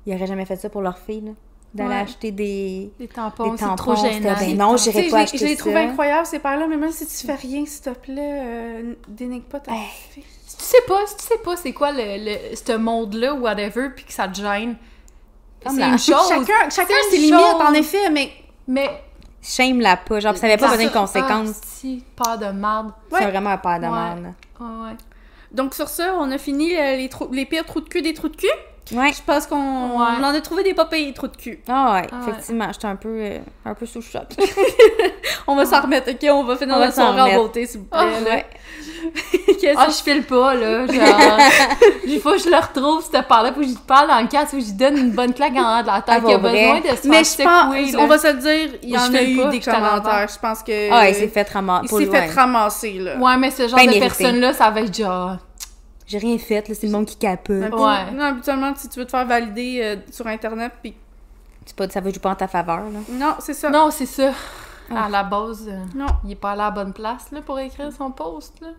ils auraient jamais fait ça pour leur fille, là. D'aller Ouais. acheter des. Les tampons, Des c'est tampons, trop gênant. ben non, j'irai je pas acheter Je les ça. trouve incroyables, ces pères-là, mais même si tu fais rien, s'il te plaît, euh, dénigre pas ta Hey. fille. Si tu sais pas, si tu sais pas c'est quoi le, le, ce monde-là, whatever, puis que ça te gêne, c'est la- une chose. Chacun, chacun C'est ses une limites, chose. en effet, mais Mais... Shame-la pas. Genre, ça avait pas besoin de conséquences. Si, peur de marde. C'est Ouais. vraiment un père de Ouais. merde, là. Ouais, ouais. Donc sur ça, on a fini euh, les, trous- les pires trous de cul des trous de cul. Ouais. Je pense qu'on Ouais. en a trouvé des pas pires trous de cul. Ah ouais, Ah ouais. effectivement, j'étais un peu, euh, un peu sous choc. On va s'en remettre, ok? On va finir On va notre soirée en beauté, s'il vous plaît. Ah, Ah, je file pas, là. Genre, il faut que je le retrouve, cette part-là, faut que j'y parle dans le casque, faut que j'y donne une bonne claque en arrière de la Ah, tête. pour Il a vrai. besoin de se Mais je pense, on va se le dire, il y Je en a eu pas, des je commentaires. Je pense que. Ah, il s'est fait ramasser. Il s'est fait ramasser, là. Ouais, mais ce genre Ben de personne-là, ça va être genre... J'ai rien fait, là, c'est le monde qui capote. Ouais. Non, habituellement, si tu veux te faire valider euh, sur Internet, puis. C'est pas, ça va jouer pas en ta faveur, là. Non, c'est ça. Non, c'est ça. Ah. À la base, euh, Non. il est pas allé à la bonne place, là, pour écrire son post, là.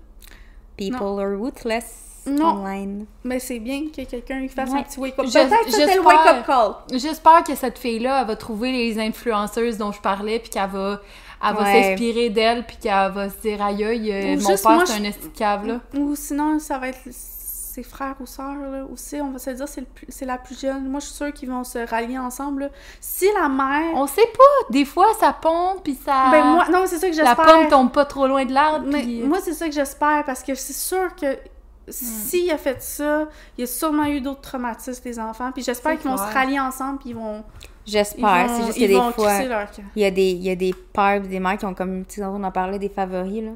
People are ruthless Non. online. Mais c'est bien que quelqu'un fasse un petit wake-up. Peut-être que le wake-up call. J'espère que cette fille-là, elle va trouver les influenceuses dont je parlais, puis qu'elle va, elle va Ouais. s'inspirer d'elles, puis qu'elle va se dire aïe mon père c'est un esti de cave, là. Ou sinon, ça va être ses frères ou sœurs, là, aussi. On va se dire, c'est la plus jeune. Moi, je suis sûre qu'ils vont se rallier ensemble, là. Si la mère... On sait pas, des fois ça pompe, puis ça. Ben moi, non, c'est ça que la j'espère. pomme tombe pas trop loin de l'arbre, Mais puis. moi, c'est ça que j'espère, parce que c'est sûr que s'il a fait ça, il y a sûrement eu d'autres traumatismes des enfants. Puis j'espère qu'ils vont se rallier ensemble, puis ils vont... J'espère. C'est juste que des fois, il y, a des, il y a des pères et des mères qui ont comme, tu sais, on en parlait, des favoris, là.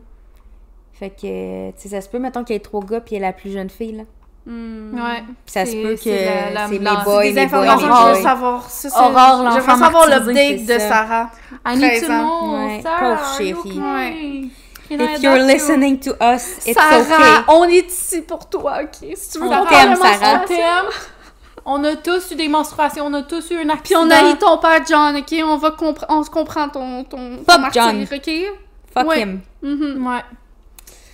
Fait que, tu sais, ça se peut, mettons qu'il y ait trois gars puis il y a la plus jeune fille, là. Hmm. Ouais. Puis ça se peut que c'est mes boys, Des mes boys, informations mes que je veux savoir. Ça, Aurore, l'enfant J'aimerais savoir l'update de ça. Sarah. I need 13 to know, Ouais, Sarah, pauvre chérie. okay? If you're listening to us, it's Sarah, okay. on est ici pour toi, ok? Si tu veux On t'aime, Sarah. On t'aime. On a tous eu des menstruations, on a tous eu un accident. Puis on haït ton père, John, ok? On va compre- on se comprend ton, ton, ton Fuck martyr, John. ok? Fuck Ouais. him. Mhm. Ouais.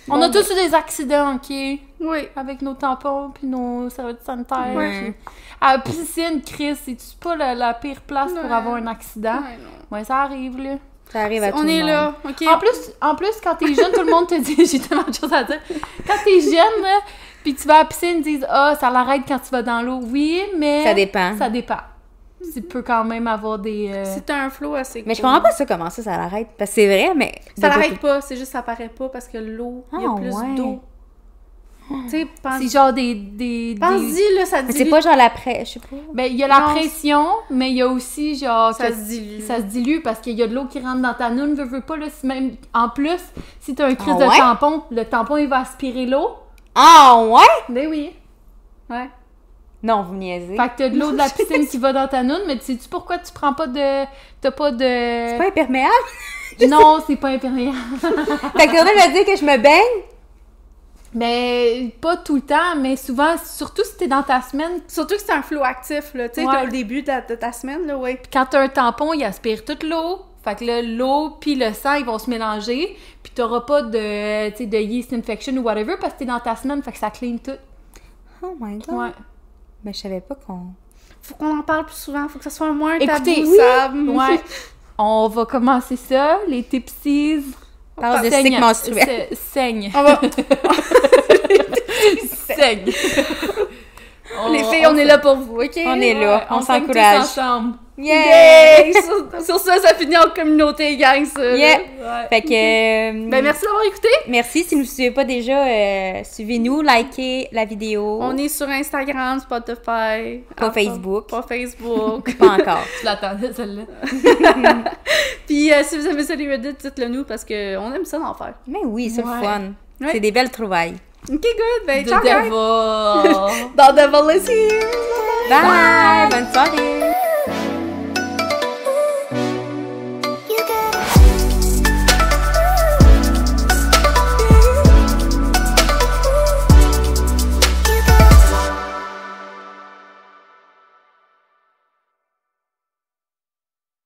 On Bon, a tous eu des accidents, ok? Oui. Avec nos tampons puis nos serviettes sanitaires. Puis- À la piscine, Chris, c'est-tu pas la, la pire place pour avoir un accident? Ouais, non. Ouais, ça arrive, là. Ça arrive à tout On le est monde. là, ok? En plus, en plus, quand t'es jeune, tout le monde te dit, j'ai tellement de choses à dire. Quand t'es jeune, là, puis tu vas à la piscine, ils disent, ah, ça l'arrête quand tu vas dans l'eau. Oui, mais. Ça dépend. Ça dépend. Tu peux quand même avoir des. euh, C'est un flow assez Mais je comprends pas ça, comment ça, ça l'arrête. Parce que c'est vrai, mais. Ça l'arrête pas, c'est juste ça paraît pas parce que l'eau, il y a Ah, plus ouais. d'eau. Tu sais, pense- C'est genre des. des, des- pense-y, là, ça Mais dilue. c'est pas genre la presse, je sais pas. Ben, il y a la Non, pression, mais il y a aussi genre. Ça que se dilue. ça se dilue parce qu'il y a de l'eau qui rentre dans ta noune, veux, veux pas, là. si même, en plus, si t'as un crise Ah de ouais? tampon, le tampon, il va aspirer l'eau. Ah, ouais? Ben oui. Ouais. Non, vous niaisez. Fait que t'as de l'eau de la piscine qui va dans ta noune, mais sais-tu pourquoi tu prends pas de. T'as pas de. C'est pas imperméable? Non, c'est pas imperméable. fait que me dire que je me baigne? Mais pas tout le temps, mais souvent, surtout si t'es dans ta semaine, Surtout que c'est un flow actif, là. Tu sais, Ouais. t'as le début de ta, de ta semaine, là, ouais. Puis quand t'as un tampon, il aspire toute l'eau. Fait que là, l'eau puis le sang, ils vont se mélanger. Puis t'auras pas de, tu sais, de yeast infection ou whatever parce que t'es dans ta semaine, fait que ça clean tout. Oh my god. Ouais. Mais je savais pas qu'on. Faut qu'on en parle plus souvent, faut que ça soit moins Écoutez, tabou, oui. Sam. Ouais. On va commencer ça, les tipsies. Parle de Saigne. cycle menstruel. Se- Saigne. On va... Saigne. Les filles, on est là pour vous, ok? On est là. Ouais, on tous s'encourage. ensemble. Yeah! Yay! sur, sur ça, ça finit en communauté, gang, ça. Yeah. Ouais. Fait que. euh, Ben, merci d'avoir écouté. Merci. Si vous ne nous suivez pas déjà, euh, suivez-nous, likez la vidéo. On est sur Instagram, Spotify. Pas Facebook. Pas Facebook. Pas encore. Tu l'attendais, celle-là. Puis euh, si vous aimez ça, les Reddit, dites-le nous parce qu'on aime ça d'en faire. Mais oui, c'est Ouais. fun. Ouais. C'est des belles trouvailles. Ok, good. Ben, The ciao, devil. Dans Devil is here. Bye! Bonne soirée!